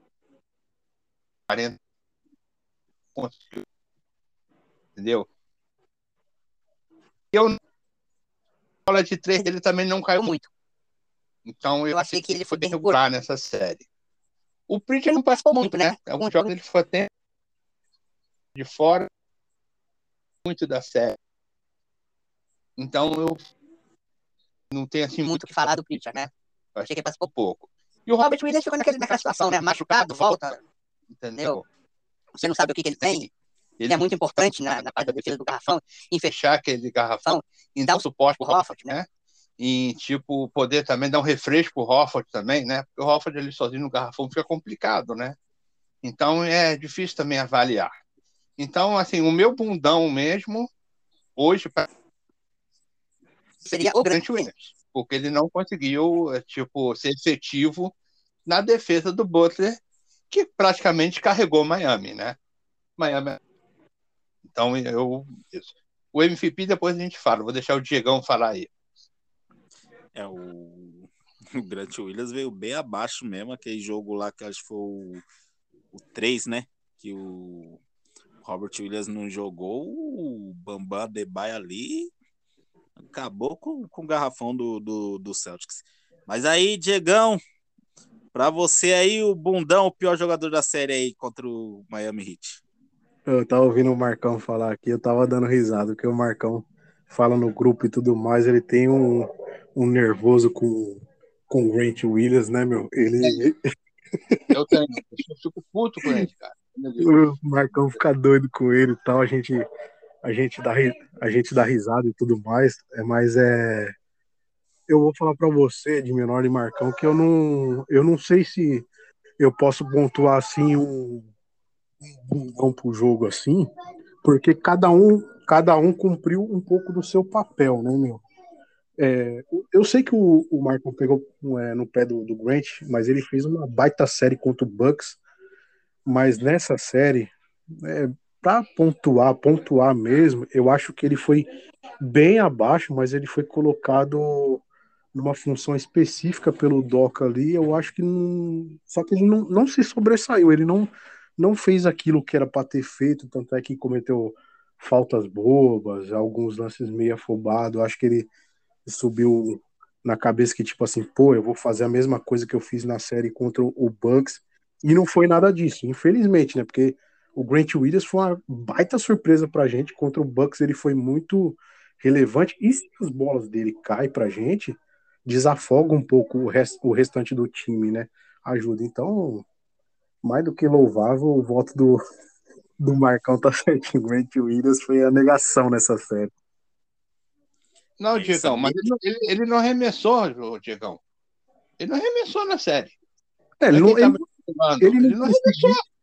40. Conseguiu. Entendeu? Eu bola de três ele também não caiu muito. Então eu, eu achei que ele foi bem regular nessa série. O Pritchard não participou muito, né? Alguns jogos ele foi até de fora muito da série. Então eu não tem assim muito o que falar do Pritchard, né? Eu achei que ele passou pouco. E o Robert Williams ficou naquele, naquela situação, né? Machucado, volta. Entendeu? Você não sabe o que, que ele tem. Ele é muito importante na, na parte da defesa do garrafão, em fechar aquele garrafão, em dar um suporte pro Hofford, né? E, tipo, poder também dar um refresco pro Hofford também, né? Porque o Hofford ali sozinho no garrafão fica complicado, né? Então é difícil também avaliar. Então, assim, o meu bundão mesmo, hoje, seria o Grant Williams, porque ele não conseguiu é, tipo ser efetivo na defesa do Butler, que praticamente carregou Miami, né? Miami. Então eu isso. o MVP depois a gente fala. Vou deixar o Diegão falar aí. É o, o Grant Williams veio bem abaixo mesmo aquele jogo lá que acho que foi o, o 3, né? Que o Robert Williams não jogou, o Bambam Adebayo ali acabou com, com o garrafão do, do, do Celtics. Mas aí, Diegão, para você aí, o bundão, o pior jogador da série aí contra o Miami Heat. Eu tava ouvindo o Marcão falar aqui, eu tava dando risada, porque o Marcão fala no grupo e tudo mais, ele tem um, um nervoso com, com o Grant Williams, né, meu? Ele. Eu tenho, eu fico puto com ele, cara. O Marcão fica doido com ele e tal, a gente a gente dá, a gente dá risada e tudo mais, é, mas é. Eu vou falar para você, de menor e Marcão, que eu não, eu não sei se eu posso pontuar assim um, um pro jogo assim, porque cada um, cada um cumpriu um pouco do seu papel, né, meu? É, eu sei que o, o Marcão pegou é, no pé do, do Grant, mas ele fez uma baita série contra o Bucks. Mas nessa série, é, para pontuar, pontuar mesmo, eu acho que ele foi bem abaixo, mas ele foi colocado numa função específica pelo Doca ali. Eu acho que não. Só que ele não, não se sobressaiu, ele não, não fez aquilo que era para ter feito, tanto é que cometeu faltas bobas, alguns lances meio afobados. Acho que ele subiu na cabeça que, tipo assim, pô, eu vou fazer a mesma coisa que eu fiz na série contra o Bucks. E não foi nada disso, infelizmente, né? Porque o Grant Williams foi uma baita surpresa pra gente. Contra o Bucks ele foi muito relevante. E se as bolas dele caem pra gente, desafoga um pouco o, rest, o restante do time, né? Ajuda. Então, mais do que louvável, o voto do, do Marcão tá certinho. Grant Williams foi a negação nessa série. Não, Diegão, mas ele, ele, ele não arremessou, Diegão. Ele não arremessou na série. É, ele, não, ele, ele, ele, não arremessou.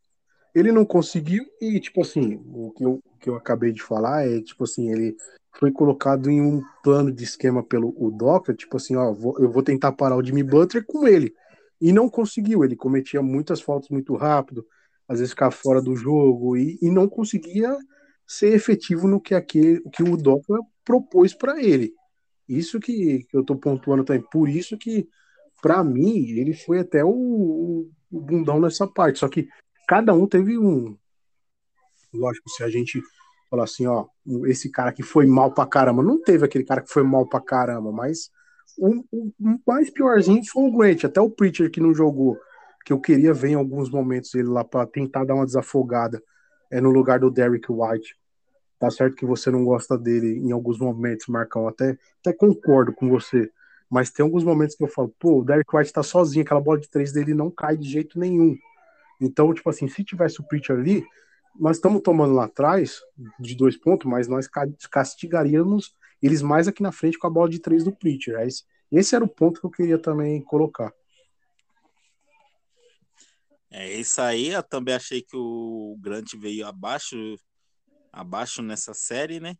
Ele não conseguiu, e, tipo assim, o que, eu, o que eu acabei de falar é, tipo assim, ele foi colocado em um plano de esquema pelo o tipo assim, ó, vou, eu vou tentar parar o Jimmy Butler com ele. E não conseguiu, ele cometia muitas faltas muito rápido, às vezes ficava fora do jogo, e, e não conseguia ser efetivo no que, aquele, que o Docker propôs para ele. Isso que, que eu tô pontuando também. Por isso que, para mim, ele foi até o, o, bundão nessa parte. Só que cada um teve um. Lógico, se a gente falar assim, ó, esse cara que foi mal pra caramba, não teve aquele cara que foi mal pra caramba, mas o, o, mais piorzinho foi o Grant, até o Preacher que não jogou, que eu queria ver em alguns momentos ele lá para tentar dar uma desafogada, é no lugar do Derrick White. Tá certo que você não gosta dele em alguns momentos, Marcão, até, até concordo com você. Mas tem alguns momentos que eu falo, pô, o Derek White tá sozinho, aquela bola de três dele não cai de jeito nenhum. Então, tipo assim, se tivesse o Preacher ali, nós estamos tomando lá atrás de dois pontos, mas nós castigaríamos eles mais aqui na frente com a bola de três do Preacher. Esse, esse era o ponto que eu queria também colocar. É isso aí, eu também achei que o Grant veio abaixo abaixo nessa série, né?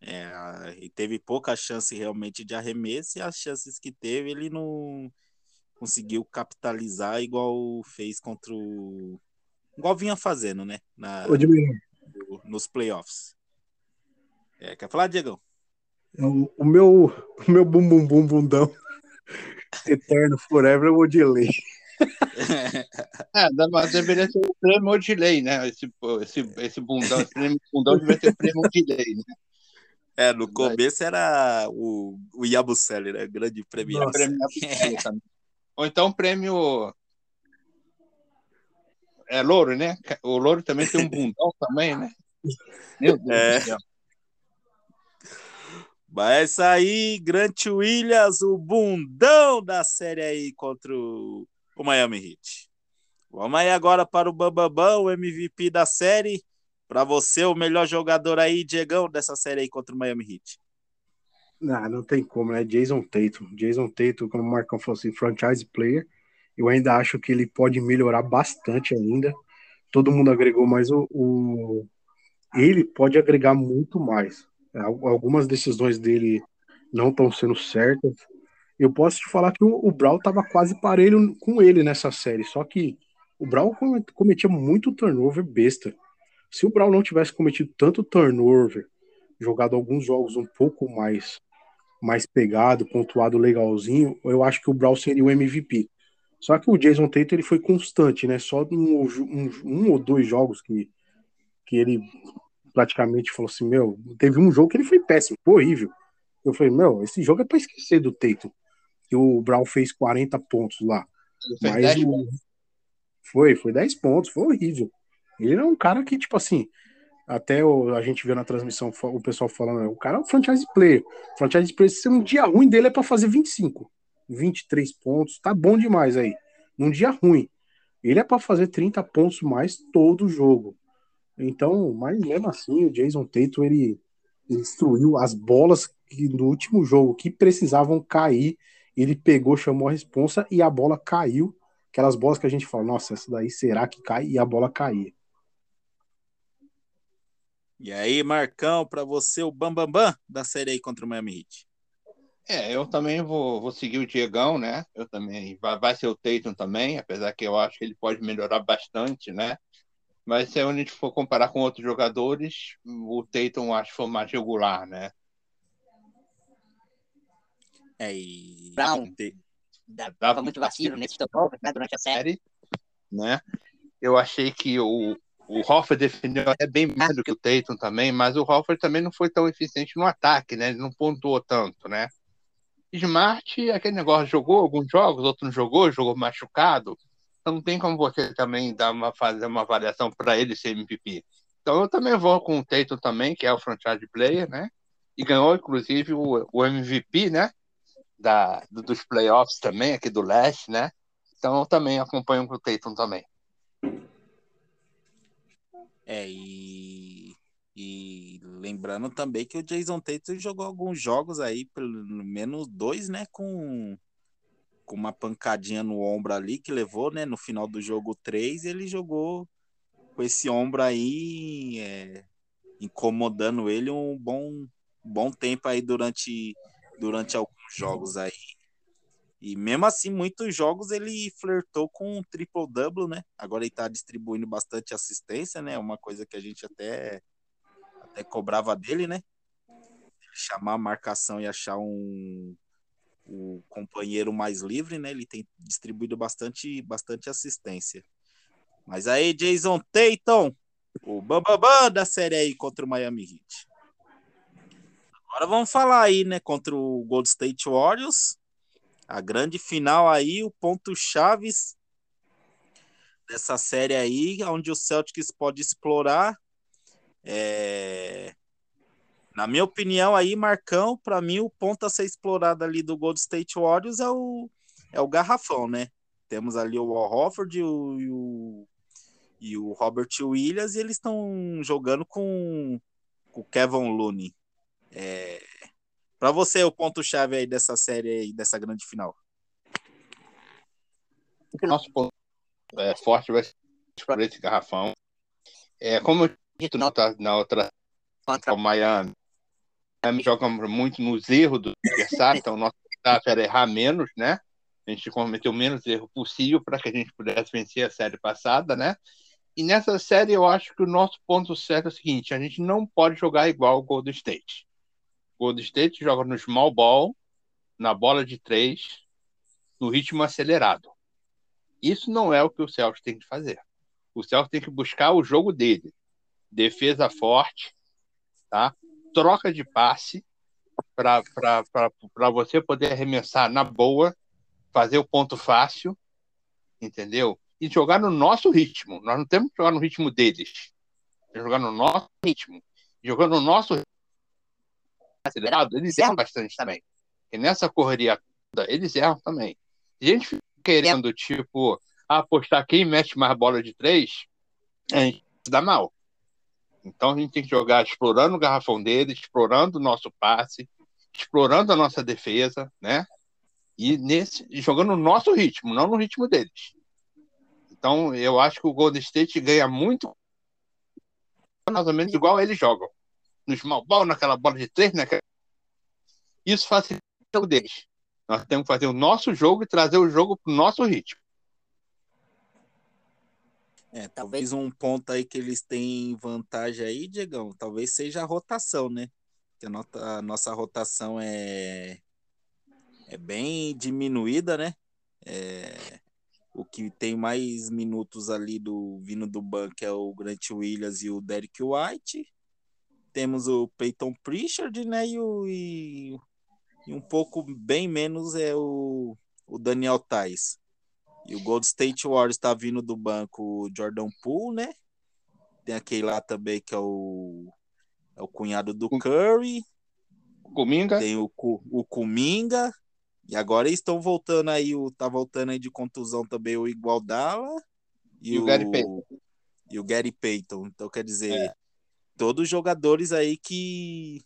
É, e teve pouca chance realmente de arremesso, e as chances que teve, ele não conseguiu capitalizar igual fez contra o. igual vinha fazendo, né? Na, nos playoffs. É, quer falar, Diego? O, o, meu, o meu bum bum bum bundão eterno forever é o Odilei. É, mas deveria ser o prêmio Odilei, né? Esse, esse, esse bundão, esse prêmio bundão deveria ser o prêmio Odilei, né? É, no começo era o, o Yabusele, né? Grande prêmio. Nossa, prêmio Ou então o prêmio. É louro, né? O louro também tem um bundão também, né? Meu Deus é. do céu. Mas aí, Grant Williams, o bundão da série aí contra o o Miami Heat. Vamos aí agora para o Bambambam, o MVP da série. Para você, o melhor jogador aí, Diegão, dessa série aí contra o Miami Heat. Não, não tem como, né? Jason Tatum. Jason Tatum, como o Marcão falou assim, franchise player. Eu ainda acho que ele pode melhorar bastante ainda. Todo mundo agregou, mas o, o... ele pode agregar muito mais. Algumas decisões dele não estão sendo certas eu posso te falar que o, o Brown estava quase parelho com ele nessa série, só que o Brown cometia muito turnover besta. Se o Brown não tivesse cometido tanto turnover, jogado alguns jogos um pouco mais mais pegado, pontuado legalzinho, eu acho que o Brown seria o MVP. Só que o Jason Tatum ele foi constante, né? Só um, um, um ou dois jogos que, que ele praticamente falou assim: Meu, teve um jogo que ele foi péssimo, foi horrível. Eu falei: Meu, esse jogo é para esquecer do Tatum que o Brown fez 40 pontos lá. Mas o... Foi, foi 10 pontos, foi horrível. Ele é um cara que, tipo assim, até o, a gente viu na transmissão o pessoal falando, o cara é um franchise player. Franchise player, se um dia ruim dele é para fazer 25, 23 pontos, tá bom demais aí. Num dia ruim. Ele é para fazer 30 pontos mais todo jogo. Então, mas mesmo assim, o Jason Tatum, ele, ele destruiu as bolas que, no último jogo que precisavam cair ele pegou, chamou a responsa e a bola caiu. Aquelas bolas que a gente fala, nossa, essa daí será que cai? E a bola caía. E aí, Marcão, para você o bambambam bam, bam da série aí contra o Miami Heat. É, eu também vou, vou seguir o Diegão, né? Eu também vai, vai ser o Tatum também, apesar que eu acho que ele pode melhorar bastante, né? Mas se a gente for comparar com outros jogadores, o Tatum acho que foi mais regular, né? É, e... Brown dava muito vacilo nesse turnover né, durante a série. Né? Eu achei que o, o Hoffer defendeu até bem mais do que o Tatum também, mas o Hoffer também não foi tão eficiente no ataque, né? Ele não pontuou tanto, né? Smart, aquele negócio, jogou alguns jogos, outro não jogou, jogou machucado. Então não tem como você também dar uma, fazer uma avaliação para ele ser MVP. Então eu também vou com o Tatum também, que é o franchise player, né? e ganhou, inclusive, o, o MVP, né? Da, do, dos playoffs também, aqui do leste, né? Então eu também acompanho o Tatum também. É, e, e lembrando também que o Jason Tatum jogou alguns jogos aí, pelo menos dois, né? Com, com uma pancadinha no ombro ali que levou, né? No final do jogo 3, ele jogou com esse ombro aí é, incomodando ele um bom, bom tempo aí durante, durante alguns jogos aí. E mesmo assim, muitos jogos ele flertou com um triple-double, né? Agora ele tá distribuindo bastante assistência, né? Uma coisa que a gente até, até cobrava dele, né? Chamar a marcação e achar um, o companheiro mais livre, né? Ele tem distribuído bastante, bastante assistência. Mas aí, Jason Tatum, o bambambam da série aí contra o Miami Heat. Agora vamos falar aí, né? Contra o Gold State Warriors a grande final aí, o ponto chaves dessa série aí, onde o Celtics pode explorar. É... Na minha opinião aí, Marcão, para mim o ponto a ser explorado ali do Gold State Warriors é o, é o garrafão, né? Temos ali o Al e o, e o, e o Robert Williams e eles estão jogando com, com o Kevin Looney. É, para você, o ponto-chave aí dessa série aí, dessa grande final? O nosso ponto é, forte vai ser por esse garrafão. É, como eu disse na outra, na outra contra o Miami, o Miami joga muito nos erros do adversário, então o nosso staff era errar menos, né? A gente cometeu menos erro possível para que a gente pudesse vencer a série passada, né? E nessa série eu acho que o nosso ponto certo é o seguinte: a gente não pode jogar igual o Golden State. Golden State joga no small ball, na bola de três, no ritmo acelerado. Isso não é o que o Celtics tem que fazer. O Celtics tem que buscar o jogo dele. Defesa forte, tá? troca de passe para você poder arremessar na boa, fazer o ponto fácil, entendeu? E jogar no nosso ritmo. Nós não temos que jogar no ritmo deles. Jogar no nosso ritmo. Jogando no nosso ritmo acelerado, eles erram bastante também. E nessa correria eles erram também. A gente querendo, tipo, apostar quem mete mais bola de três, a gente dá mal. Então a gente tem que jogar explorando o garrafão deles, explorando o nosso passe, explorando a nossa defesa, né? E nesse, jogando no nosso ritmo, não no ritmo deles. Então eu acho que o Golden State ganha muito mais ou menos igual eles jogam no small ball, naquela bola de três, né? Isso facilita o jogo deles. Nós temos que fazer o nosso jogo e trazer o jogo para o nosso ritmo. É, talvez um ponto aí que eles têm vantagem aí, Diegão, talvez seja a rotação, né? A, a nossa rotação é, é bem diminuída, né? É, o que tem mais minutos ali do vindo do banco é o Grant Williams e o Derek White temos o Peyton Pritchard, né? E, o, e, e, um pouco bem menos é o, o Daniel Tais. E o Gold State Warriors está vindo do banco o Jordan Poole, né? Tem aquele lá também que é o, é o cunhado do Curry. Kuminga. Tem o, o Kuminga. E agora estão voltando aí, o, tá voltando aí de contusão também o Igualdala. E, e o, o Gary Payton. E o Gary Payton. Então, quer dizer, é todos jogadores aí que,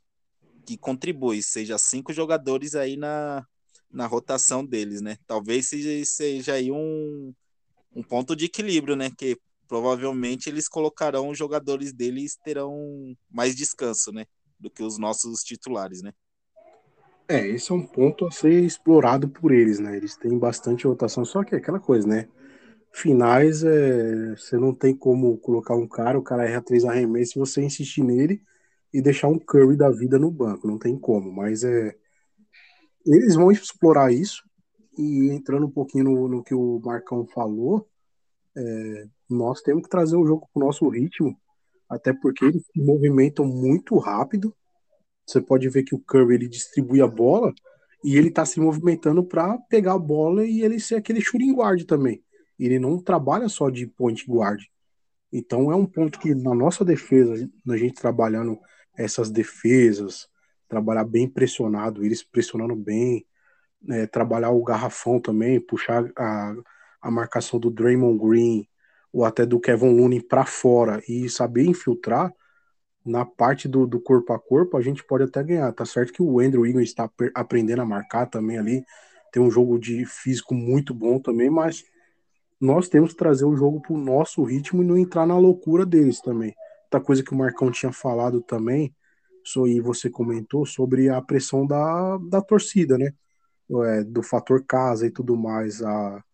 que contribuem, seja cinco jogadores aí na, na rotação deles, né? Talvez seja, seja aí um, um ponto de equilíbrio, né? Que provavelmente eles colocarão os jogadores deles terão mais descanso, né? Do que os nossos titulares, né? É, esse é um ponto a ser explorado por eles, né? Eles têm bastante rotação, só que é aquela coisa, né? Finais, é, você não tem como colocar um cara, o cara erra três arremessos você insistir nele e deixar um Curry da vida no banco. Não tem como, mas é. Eles vão explorar isso. E entrando um pouquinho no, no que o Marcão falou, é, nós temos que trazer o jogo para o nosso ritmo, até porque eles se movimentam muito rápido. Você pode ver que o Curry ele distribui a bola e ele está se movimentando para pegar a bola e ele ser aquele shooting guard também ele não trabalha só de point guard. Então é um ponto que na nossa defesa, na gente trabalhando essas defesas, trabalhar bem pressionado, eles pressionando bem, é, trabalhar o garrafão também, puxar a, a marcação do Draymond Green ou até do Kevin Looney para fora e saber infiltrar na parte do, do, corpo a corpo, a gente pode até ganhar. Tá certo que o Andrew Wiggins está aprendendo a marcar também ali, tem um jogo de físico muito bom também, mas nós temos que trazer o jogo para o nosso ritmo e não entrar na loucura deles também. Outra coisa que o Marcão tinha falado também, e você comentou, sobre a pressão da, da torcida, né? É, do fator casa e tudo mais. A,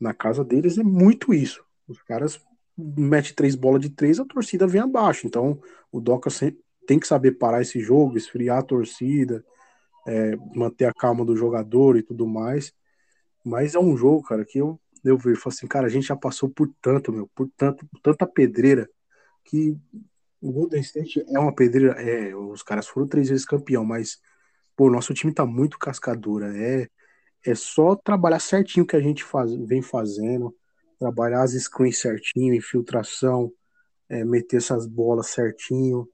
na casa deles é muito isso. Os caras metem três bolas de três, a torcida vem abaixo. Então o Doca tem que saber parar esse jogo, esfriar a torcida, é, manter a calma do jogador e tudo mais. Mas é um jogo, cara, que eu eu vejo, falo assim, cara, a gente já passou por tanto, meu, por tanto, por tanta pedreira que o Golden State é uma pedreira, é, os caras foram três vezes campeão, mas pô, nosso time tá muito cascadura, é é só trabalhar certinho que a gente faz, vem fazendo, trabalhar as screens certinho, infiltração, é, meter essas bolas certinho,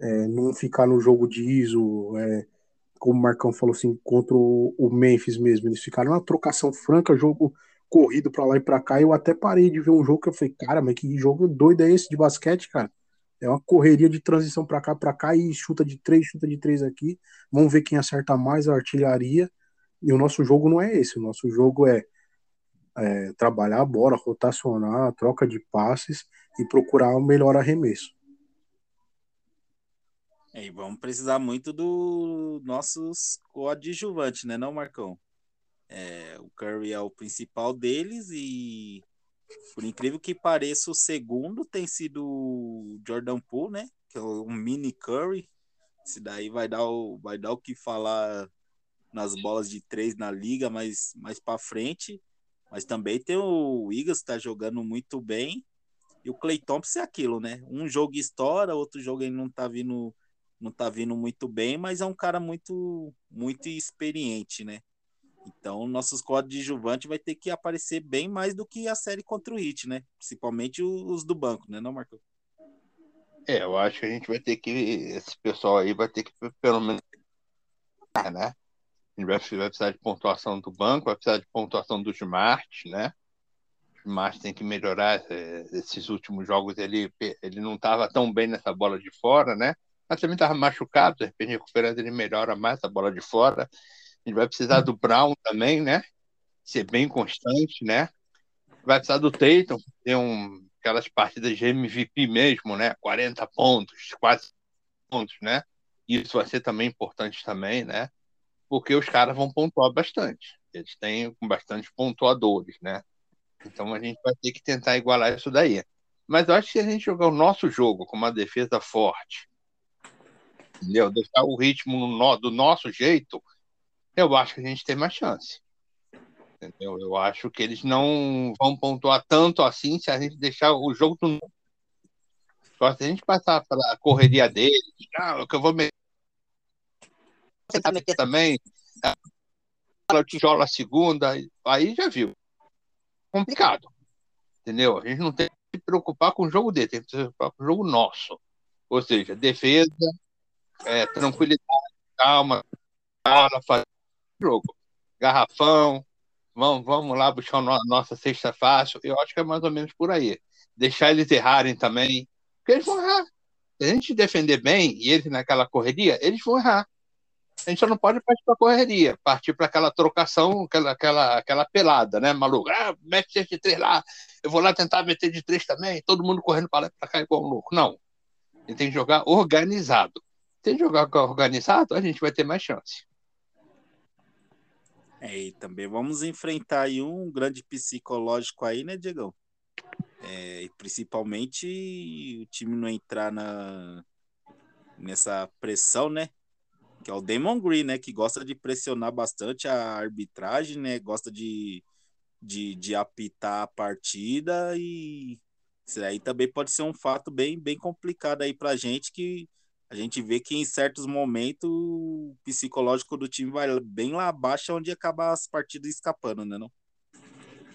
é, não ficar no jogo de ISO, é, como o Marcão falou assim, contra o, o Memphis mesmo, eles ficaram na trocação franca, jogo corrido para lá e para cá. Eu até parei de ver um jogo que eu falei, cara, mas que jogo doido é esse de basquete, cara? É uma correria de transição para cá, para cá e chuta de três, chuta de três aqui. Vamos ver quem acerta mais a artilharia. E o nosso jogo não é esse. O nosso jogo é, é trabalhar a bola, rotacionar, troca de passes e procurar o melhor arremesso. É, e vamos precisar muito do nossos coadjuvantes, né, não, Marcão? É, o Curry é o principal deles e, por incrível que pareça, o segundo tem sido o Jordan Poole, né? Que é um mini Curry. Esse daí vai dar o, vai dar o que falar nas bolas de três na liga, mais, mais para frente. Mas também tem o Wiggins, está jogando muito bem. E o Clay Thompson é aquilo, né? Um jogo estoura, outro jogo ele não tá vindo não tá vindo muito bem, mas é um cara muito muito experiente, né? Então, nossos coadjuvantes vai ter que aparecer bem mais do que a série contra o Hit, né? Principalmente os do banco, né, não, Marco? É, eu acho que a gente vai ter que. Esse pessoal aí vai ter que, pelo menos. Né? A gente vai, vai precisar de pontuação do banco, vai precisar de pontuação do Smart, né? O Smart tem que melhorar. É, esses últimos jogos ele, ele não estava tão bem nessa bola de fora, né? Mas também estava machucado, de repente recuperando ele melhora mais a bola de fora. Gente vai precisar do Brown também, né? Ser bem constante, né? Vai precisar do Tatum, ter um, aquelas partidas de MVP mesmo, né? 40 pontos, quase pontos, né? Isso vai ser também importante também, né? Porque os caras vão pontuar bastante. Eles têm bastante pontuadores, né? Então a gente vai ter que tentar igualar isso daí. Mas eu acho que se a gente jogar o nosso jogo com uma defesa forte, entendeu? Deixar o ritmo no, do nosso jeito, eu acho que a gente tem mais chance. Entendeu? Eu acho que eles não vão pontuar tanto assim se a gente deixar o jogo do. Só se a gente passar pela correria deles, ah, que eu vou meter também, o tijolo a segunda, aí já viu. Complicado. Entendeu? A gente não tem que se preocupar com o jogo dele, tem que se preocupar com o jogo nosso. Ou seja, defesa, é, tranquilidade, calma, calma, fazer jogo. Garrafão, vamos, vamos lá buscar a nossa sexta fácil. Eu acho que é mais ou menos por aí. Deixar eles errarem também, porque eles vão errar. Se a gente defender bem e eles naquela correria, eles vão errar. A gente só não pode partir para correria, partir para aquela trocação, aquela, aquela, aquela pelada, né, maluco? Ah, mete de três lá, eu vou lá tentar meter de três também, todo mundo correndo para lá para cá igual um louco. Não. A gente tem que jogar organizado. A gente jogar organizado, a gente vai ter mais chance. É, e também vamos enfrentar aí um grande psicológico aí, né, Diegão? É, e principalmente o time não entrar na, nessa pressão, né? Que é o Damon Green, né? Que gosta de pressionar bastante a arbitragem, né? Gosta de, de, de apitar a partida e isso aí também pode ser um fato bem, bem complicado aí pra gente que a gente vê que em certos momentos o psicológico do time vai bem lá abaixo, onde acaba as partidas escapando, né? Não?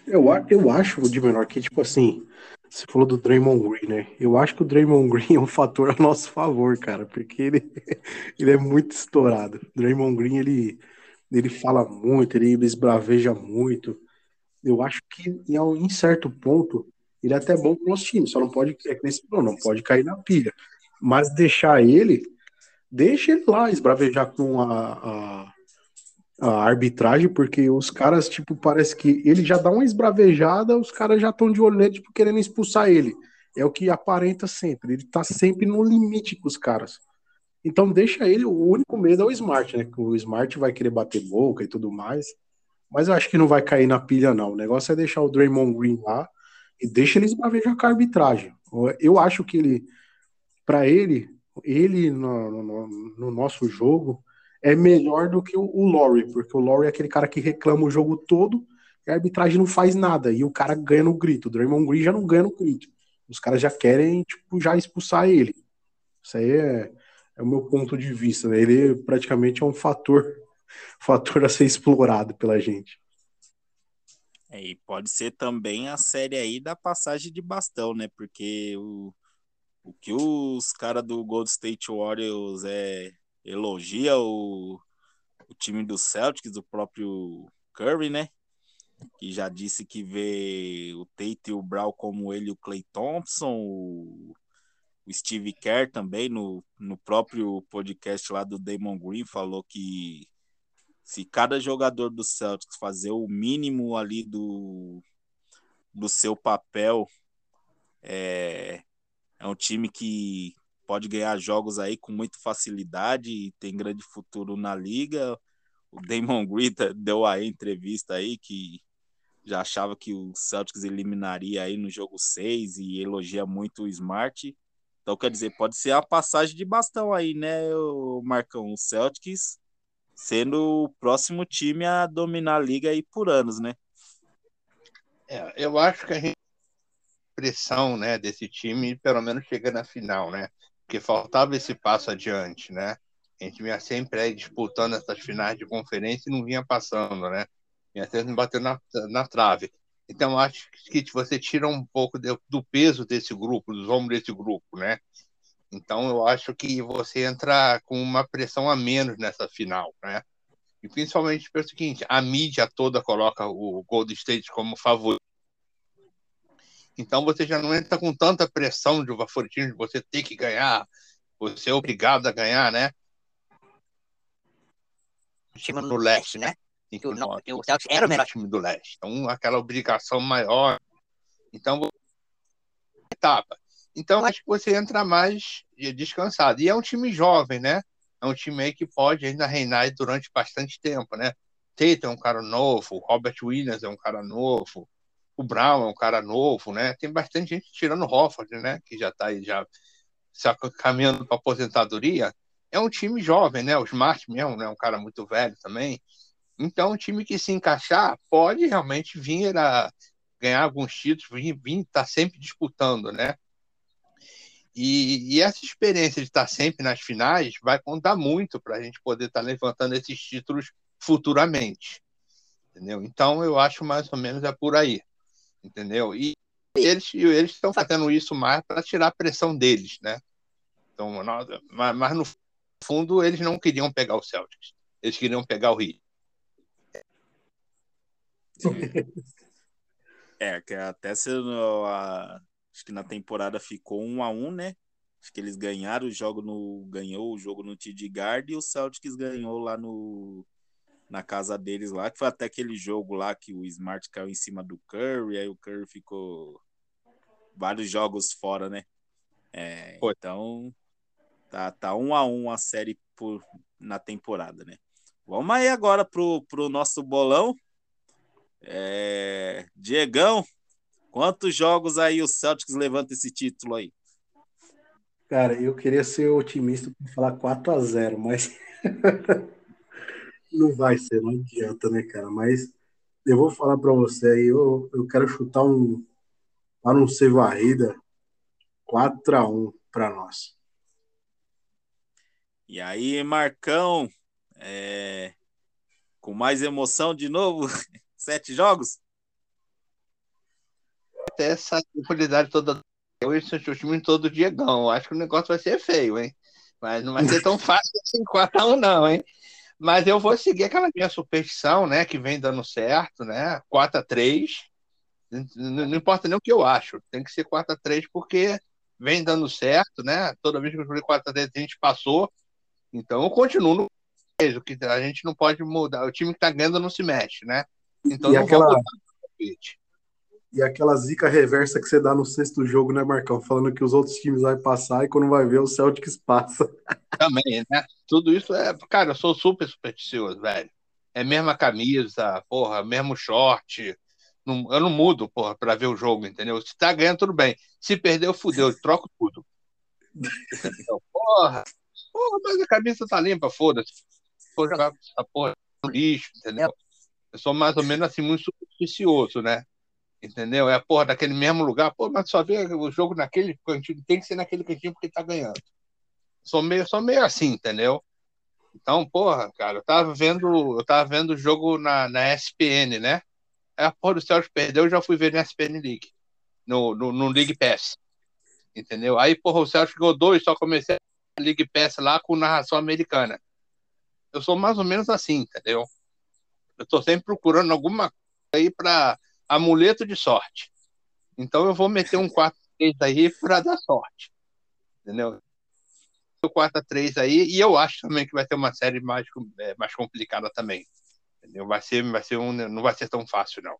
Eu, eu acho, de menor, que, tipo assim, você falou do Draymond Green, né? Eu acho que o Draymond Green é um fator a nosso favor, cara, porque ele, ele é muito estourado. O Draymond Green, ele, ele fala muito, ele, esbraveja muito. Eu acho que em certo ponto ele é até bom pro nosso time, só não pode, é que nesse não, não pode cair na pilha. Mas deixar ele, deixa ele lá esbravejar com a, a, a arbitragem, porque os caras, tipo, parece que ele já dá uma esbravejada, os caras já estão de olho nele, tipo, querendo expulsar ele. É o que aparenta sempre. Ele tá sempre no limite com os caras. Então deixa ele, o único medo é o Smart, né? O Smart vai querer bater boca e tudo mais. Mas eu acho que não vai cair na pilha, não. O negócio é deixar o Draymond Green lá e deixa eles esbravejar com a arbitragem. Eu acho que ele, para ele, ele no, no, no, nosso jogo é melhor do que o, o porque o Laurie é aquele cara que reclama o jogo todo e a arbitragem não faz nada e o cara ganha no grito. O Draymond Green já não ganha no grito. Os caras já querem, tipo, já expulsar ele. Isso aí é, é o meu ponto de vista. Né? Ele praticamente é um fator fator a ser explorado pela gente. É, e pode ser também a série aí da passagem de bastão, né? Porque o, o que os caras do Gold State Warriors é, elogia o, o time do Celtics, o próprio Curry, né? Que já disse que vê o Tate e o Brown como ele o Clay Thompson, o, o Steve Kerr também, no, no próprio podcast lá do Damon Green, falou que se cada jogador do Celtics fazer o mínimo ali do, do seu papel, é, é um time que pode ganhar jogos aí com muita facilidade e tem grande futuro na liga. O Damon Green deu aí entrevista aí que já achava que o Celtics eliminaria aí no jogo 6 e elogia muito o Smart. Então, quer dizer, pode ser a passagem de bastão aí, né, o Marcão? O Celtics sendo o próximo time a dominar a liga aí por anos, né? É, eu acho que a gente pressão, né, desse time, pelo menos chega na final, né? Porque faltava esse passo adiante, né? A gente vinha sempre aí disputando essas finais de conferência e não vinha passando, né? Vinha sempre batendo na, na trave. Então, acho que você tira um pouco de, do peso desse grupo, dos ombros desse grupo, né? Então, eu acho que você entra com uma pressão a menos nessa final, né? E principalmente pelo seguinte, a mídia toda coloca o Golden State como favorito. Então você já não entra com tanta pressão de favoritismo de você ter que ganhar, você é obrigado a ganhar, né? Time no leste, né? o, o Celtics era o melhor time do leste. Então, aquela obrigação maior. Então, etapa. Então, acho que você entra mais descansado. E é um time jovem, né? É um time aí que pode ainda reinar durante bastante tempo, né? Tate é um cara novo, Robert Williams é um cara novo, o Brown é um cara novo, né? Tem bastante gente tirando o Hofford, né? Que já está aí já caminhando para aposentadoria. É um time jovem, né? O Smart mesmo, né? Um cara muito velho também. Então, um time que se encaixar pode realmente vir a ganhar alguns títulos, vir, estar tá sempre disputando, né? E, e, essa experiência de estar sempre nas finais vai contar muito para a gente poder estar levantando esses títulos futuramente. Entendeu? Então eu acho mais ou menos é por aí. Entendeu? E eles eles estão fazendo isso mais para tirar a pressão deles, né? Então, mas, mas no fundo eles não queriam pegar o Celtics. Eles queriam pegar o Rio. É, que até se a, Acho que na temporada ficou um a um, né? Acho que eles ganharam o jogo no. Ganhou o jogo no TD Guard e o Celtics ganhou lá no. Na casa deles lá, que foi até aquele jogo lá que o Smart caiu em cima do Curry, aí o Curry ficou vários jogos fora, né? É, então tá, tá um a um a série por, na temporada, né? Vamos aí agora pro, pro nosso bolão. É, Diegão, Quantos jogos aí o Celtics levanta esse título aí? Cara, eu queria ser otimista para falar 4 a 0 mas não vai ser, não adianta, né, cara? Mas eu vou falar para você aí, eu, eu quero chutar um para não ser varrida 4 a 1 para nós. E aí, Marcão, é... com mais emoção de novo, sete jogos? ter essa qualidade toda. Eu e o time todo Diegão. Acho que o negócio vai ser feio, hein? Mas não vai ser tão fácil assim 4x1, não, hein? Mas eu vou seguir aquela minha superstição, né? Que vem dando certo, né? 4x3. Não, não importa nem o que eu acho. Tem que ser 4x3 porque vem dando certo, né? Toda vez que eu joguei 4x3 a gente passou. Então eu continuo no o que a gente não pode mudar. O time que tá ganhando não se mexe, né? Então e não aquela... E aquela zica reversa que você dá no sexto jogo, né, Marcão? Falando que os outros times vão passar e quando vai ver, o Celtics passa. Também, né? Tudo isso é. Cara, eu sou super supersticioso, velho. É mesma camisa, porra, mesmo short. Não, eu não mudo, porra, pra ver o jogo, entendeu? Se tá ganhando, tudo bem. Se perdeu, fudeu, eu troco tudo. Então, porra, porra, mas a camisa tá limpa, foda-se. Vou jogar essa porra no lixo, entendeu? Eu sou mais ou menos assim, muito supersticioso, né? Entendeu? É a porra daquele mesmo lugar, pô, mas só vê o jogo naquele cantinho, tem que ser naquele cantinho porque tá ganhando. Sou meio, sou meio assim, entendeu? Então, porra, cara, eu tava vendo, eu tava vendo o jogo na, na SPN, né? Aí a porra do Celtics perdeu, eu já fui ver na SPN League, no, no, no League Pass. Entendeu? Aí, porra, o Celtics ganhou dois, só comecei a League Pass lá com narração americana. Eu sou mais ou menos assim, entendeu? Eu tô sempre procurando alguma coisa aí pra amuleto de sorte. Então eu vou meter um 4-3 aí para dar sorte. Entendeu? O 4-3 aí, e eu acho também que vai ter uma série mais, é, mais complicada também. Entendeu? Vai ser, vai ser um, não vai ser tão fácil, não.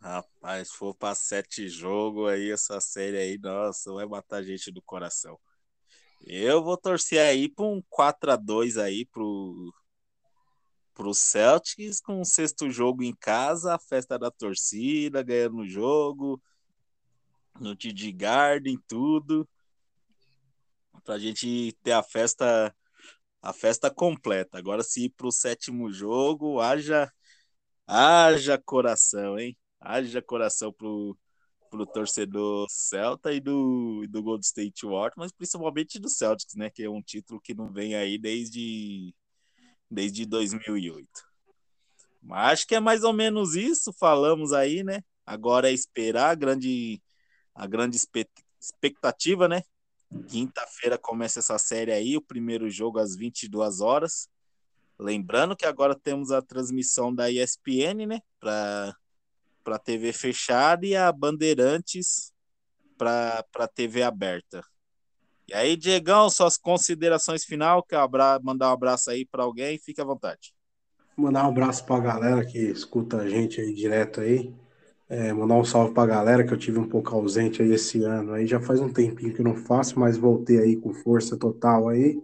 Rapaz, se for para sete jogos aí, essa série aí, nossa, vai matar gente do coração. Eu vou torcer aí para um 4 a 2 aí pro, pro Celtics com o sexto jogo em casa, a festa da torcida, ganhando o jogo, no TD Garden, tudo. Pra gente ter a festa a festa completa. Agora se ir pro sétimo jogo, haja haja coração, hein? Haja coração pro pro torcedor Celta e do, do Gold State Warriors, mas principalmente do Celtics, né, que é um título que não vem aí desde desde 2008. Mas acho que é mais ou menos isso, falamos aí, né? Agora é esperar a grande, a grande expectativa, né? Quinta-feira começa essa série aí, o primeiro jogo às 22 horas. Lembrando que agora temos a transmissão da ESPN, né? Para para TV fechada e a Bandeirantes para TV aberta. E aí, Diegão, suas considerações final, que abra... mandar um abraço aí para alguém, fique à vontade. Mandar um abraço para a galera que escuta a gente aí direto aí. É, mandar um salve para a galera que eu tive um pouco ausente aí esse ano. Aí já faz um tempinho que eu não faço, mas voltei aí com força total aí.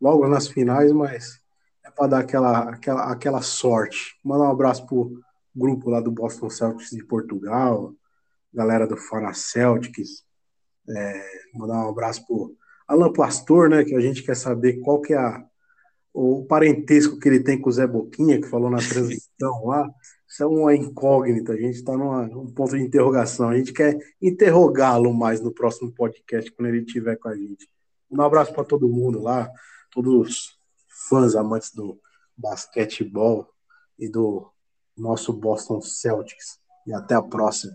Logo nas finais, mas é para dar aquela, aquela, aquela sorte. Mandar um abraço pro grupo lá do Boston Celtics de Portugal, galera do Fana Celtics, é, mandar um abraço pro Alan Pastor, né? Que a gente quer saber qual que é a, o parentesco que ele tem com o Zé Boquinha, que falou na transmissão lá. Isso é uma incógnita, a gente está num ponto de interrogação. A gente quer interrogá-lo mais no próximo podcast, quando ele estiver com a gente. Um abraço para todo mundo lá, todos os fãs amantes do basquetebol e do nosso Boston Celtics. E até a próxima.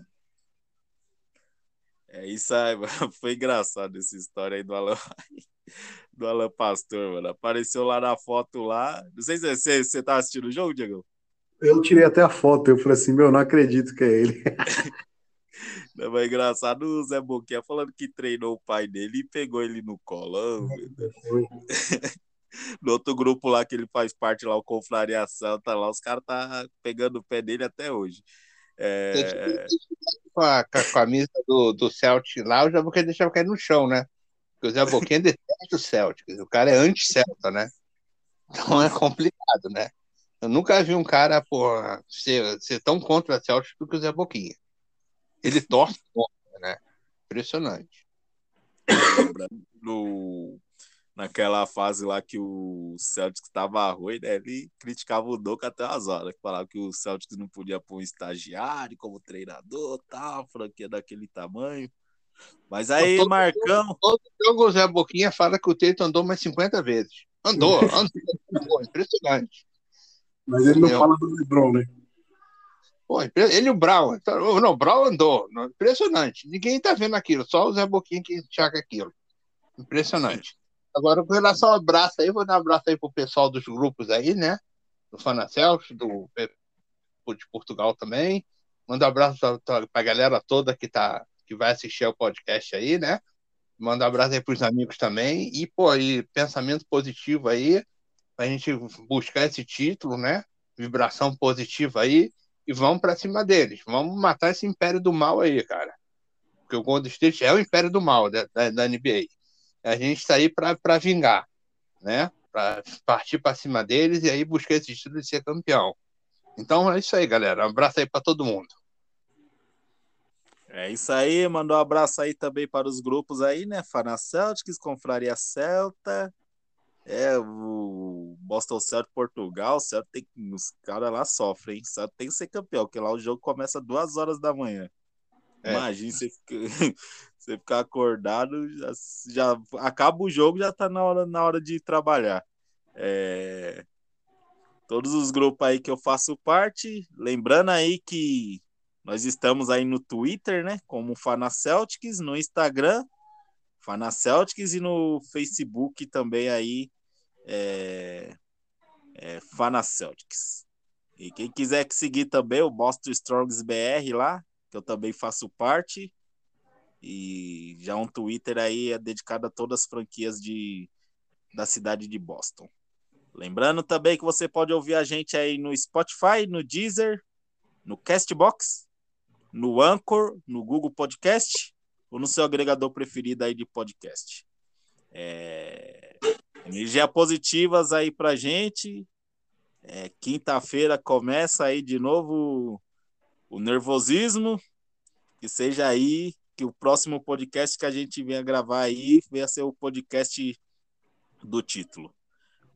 É isso aí, mano. Foi engraçado essa história aí do Alan, do Alan Pastor, mano. Apareceu lá na foto lá. Não sei se você, você tá assistindo o jogo, Diego. Eu tirei até a foto, eu falei assim, meu, não acredito que é ele. Não, mas é engraçado o Zé Boquinha falando que treinou o pai dele e pegou ele no colo. no outro grupo lá que ele faz parte lá, o Confraria Santa, lá os caras tá pegando o pé dele até hoje. É... Com, a, com a camisa do, do Celtic lá, o Zé Boquinha deixava cair no chão, né? Porque o Zé Boquinha detesta o Celtic, o cara é anti-Celta, né? Então é complicado, né? Eu nunca vi um cara, porra, ser, ser tão contra a Celtic do que o Zé Boquinha. Ele torce contra, né? Impressionante. No, naquela fase lá que o Celtics estava ruim, né? Ele criticava o Doca até as horas, falava que o Celtics não podia pôr um estagiário como treinador, tal, franquia daquele tamanho. Mas aí, todo, Marcão. Todo jogo o Zé Boquinha fala que o Teito andou mais 50 vezes. Andou, andou, impressionante. Mas ele não Entendeu? fala do Lebron, né? Pô, ele e o Brown. Então, não, o Brown andou. Impressionante. Ninguém tá vendo aquilo, só o Zé Boquinha que enxerga aquilo. Impressionante. Agora, com relação ao abraço aí, vou dar um abraço aí pro pessoal dos grupos aí, né? Do Fanacels, do de Portugal também. Manda um abraço para a galera toda que, tá, que vai assistir ao podcast aí, né? Manda um abraço aí para os amigos também. E, pô, e pensamento positivo aí, para a gente buscar esse título, né? Vibração positiva aí. E vamos para cima deles. Vamos matar esse império do mal aí, cara. Porque o Golden State é o império do mal da, da, da NBA. A gente está aí para vingar, né? Para partir para cima deles e aí buscar esse título de ser campeão. Então é isso aí, galera. Um abraço aí para todo mundo. É isso aí, mandou um abraço aí também para os grupos aí, né? Farmacêuticos, Confraria Celta, é, o Boston Celtic Portugal, Celta tem os caras lá sofrem, hein? Celta tem que ser campeão, porque lá o jogo começa duas horas da manhã. É. Imagina você, você ficar acordado, já, já acaba o jogo, já tá na hora, na hora de trabalhar. É, todos os grupos aí que eu faço parte. Lembrando aí que nós estamos aí no Twitter, né? Como Fana Celtics, no Instagram, Fana Celtics e no Facebook também aí, é, é Fana Celtics. E quem quiser seguir também o Boston Strongs BR lá, que eu também faço parte. E já um Twitter aí é dedicado a todas as franquias de, da cidade de Boston. Lembrando também que você pode ouvir a gente aí no Spotify, no Deezer, no Castbox, no Anchor, no Google Podcast ou no seu agregador preferido aí de podcast. É... Energia positivas aí pra gente. É, Quinta-feira começa aí de novo o nervosismo. Que seja aí que o próximo podcast que a gente venha gravar aí venha ser o podcast do título.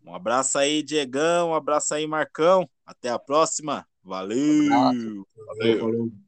Um abraço aí, Diegão. Um abraço aí, Marcão. Até a próxima. Valeu. Um valeu. valeu.